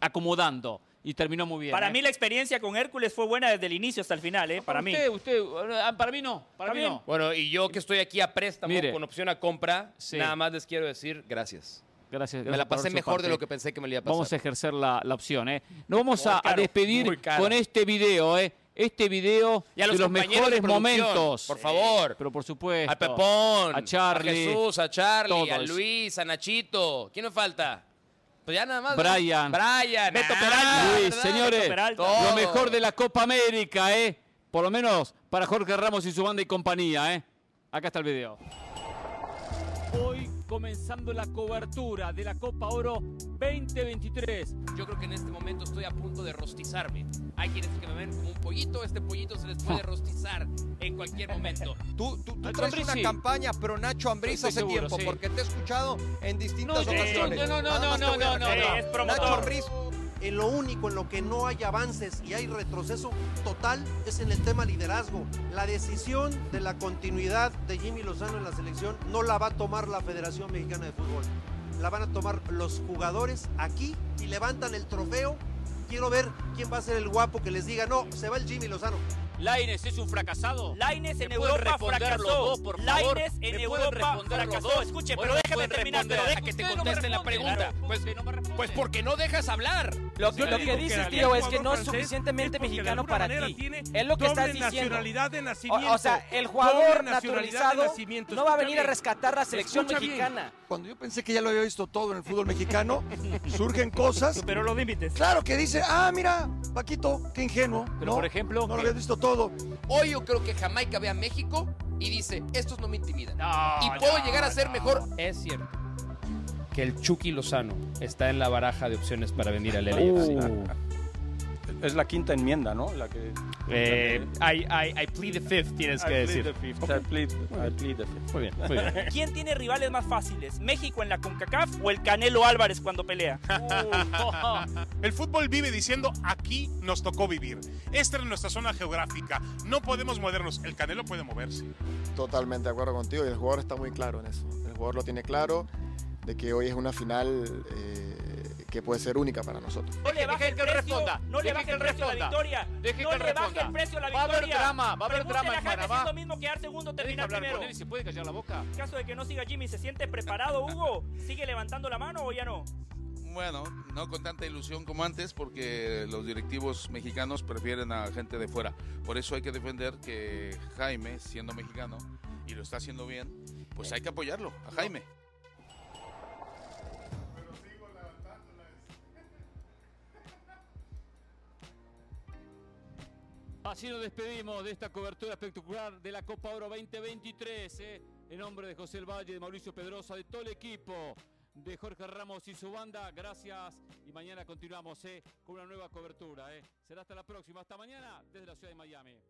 acomodando y terminó muy bien. Para ¿eh? mí la experiencia con Hércules fue buena desde el inicio hasta el final, ¿eh? Para, mí. Usted, ah, para mí no, para mí no. Bueno, y yo que estoy aquí a préstamo con opción a compra, nada más les quiero decir gracias. Gracias, me la pasé mejor de lo que pensé que me la iba a pasar. Vamos a ejercer la, opción, ¿eh? Nos vamos a, despedir con este video, ¿eh? Este video de los mejores momentos. Por favor. Pero por supuesto. A Pepón. A Charlie. A Jesús, a Charlie, a Luis, a Nachito. ¿Quién nos falta? Pues ya nada más. Brian. Brian. Beto ah, Peralta. Luis, señores. Lo mejor de la Copa América, ¿eh? Por lo menos para Jorge Ramos y su banda y compañía, ¿eh? Acá está el video comenzando la cobertura de la Copa Oro 2023. Yo creo que en este momento estoy a punto de rostizarme. Hay quienes que me ven como un pollito, este pollito se les puede rostizar en cualquier momento. Tú, tú, traes una campaña pro Nacho Ambriz hace tiempo, porque te he escuchado en distintas ocasiones. No, no, no, no, no, no, no, Nacho Ambriz en lo único en lo que no hay avances y hay retroceso total es en el tema liderazgo. La decisión de la continuidad de Jimmy Lozano en la selección no la va a tomar la Federación Mexicana de Fútbol. La van a tomar los jugadores aquí y levantan el trofeo. Quiero ver quién va a ser el guapo que les diga, no, se va el Jimmy Lozano. ¿Laines es un fracasado? Laines en Europa fracasó. por Laines en Europa fracasó. Escuche, pero déjame terminar. Pero que te conteste la pregunta. Pues, pues porque no dejas hablar. Lo, que dices, tío, es que no es suficientemente mexicano para ti. Es lo que estás diciendo. O, sea, el jugador naturalizado no va a venir a rescatar la selección mexicana. Cuando yo pensé que ya lo había visto todo en el fútbol mexicano, surgen cosas. Pero los límites. Claro que dice, ah, mira, Paquito, qué ingenuo. Pero por ejemplo. No lo había visto todo. Hoy yo creo que Jamaica ve a México y dice, estos no me intimidan. y puedo llegar a ser mejor. Es cierto que el Chucky Lozano está en la baraja de opciones para venir al LAFC. Es la quinta enmienda, ¿no? La que, eh, I, I, I, plead the fifth, tienes que decir. The fifth. I, plead, I plead the fifth. Muy bien, muy bien. ¿Quién tiene rivales más fáciles? ¿México en la CONCACAF o el Canelo Álvarez cuando pelea? el fútbol vive diciendo aquí nos tocó vivir. Esta es nuestra zona geográfica. No podemos movernos. El Canelo puede moverse. Totalmente de acuerdo contigo y el jugador está muy claro en eso. El jugador lo tiene claro de que hoy es una final eh, que puede ser única para nosotros. No le baje el precio, responda. no le baje el precio a la victoria. Deje no le baje el precio a la victoria. Va a haber drama, va a haber drama en Panamá. Es lo mismo quedar segundo, terminar primero. Él, ¿Se puede callar la boca? En caso de que no siga Jimmy, ¿se siente preparado, Hugo? ¿Sigue levantando la mano o ya no? Bueno, no con tanta ilusión como antes, porque los directivos mexicanos prefieren a gente de fuera. Por eso hay que defender que Jaime, siendo mexicano, y lo está haciendo bien, pues hay que apoyarlo, a Jaime. Así nos despedimos de esta cobertura espectacular de la Copa Oro 2023. ¿eh? En nombre de José El Valle, de Mauricio Pedrosa, de todo el equipo de Jorge Ramos y su banda. Gracias y mañana continuamos eh, con una nueva cobertura. Eh. Será hasta la próxima. Hasta mañana desde la ciudad de Miami.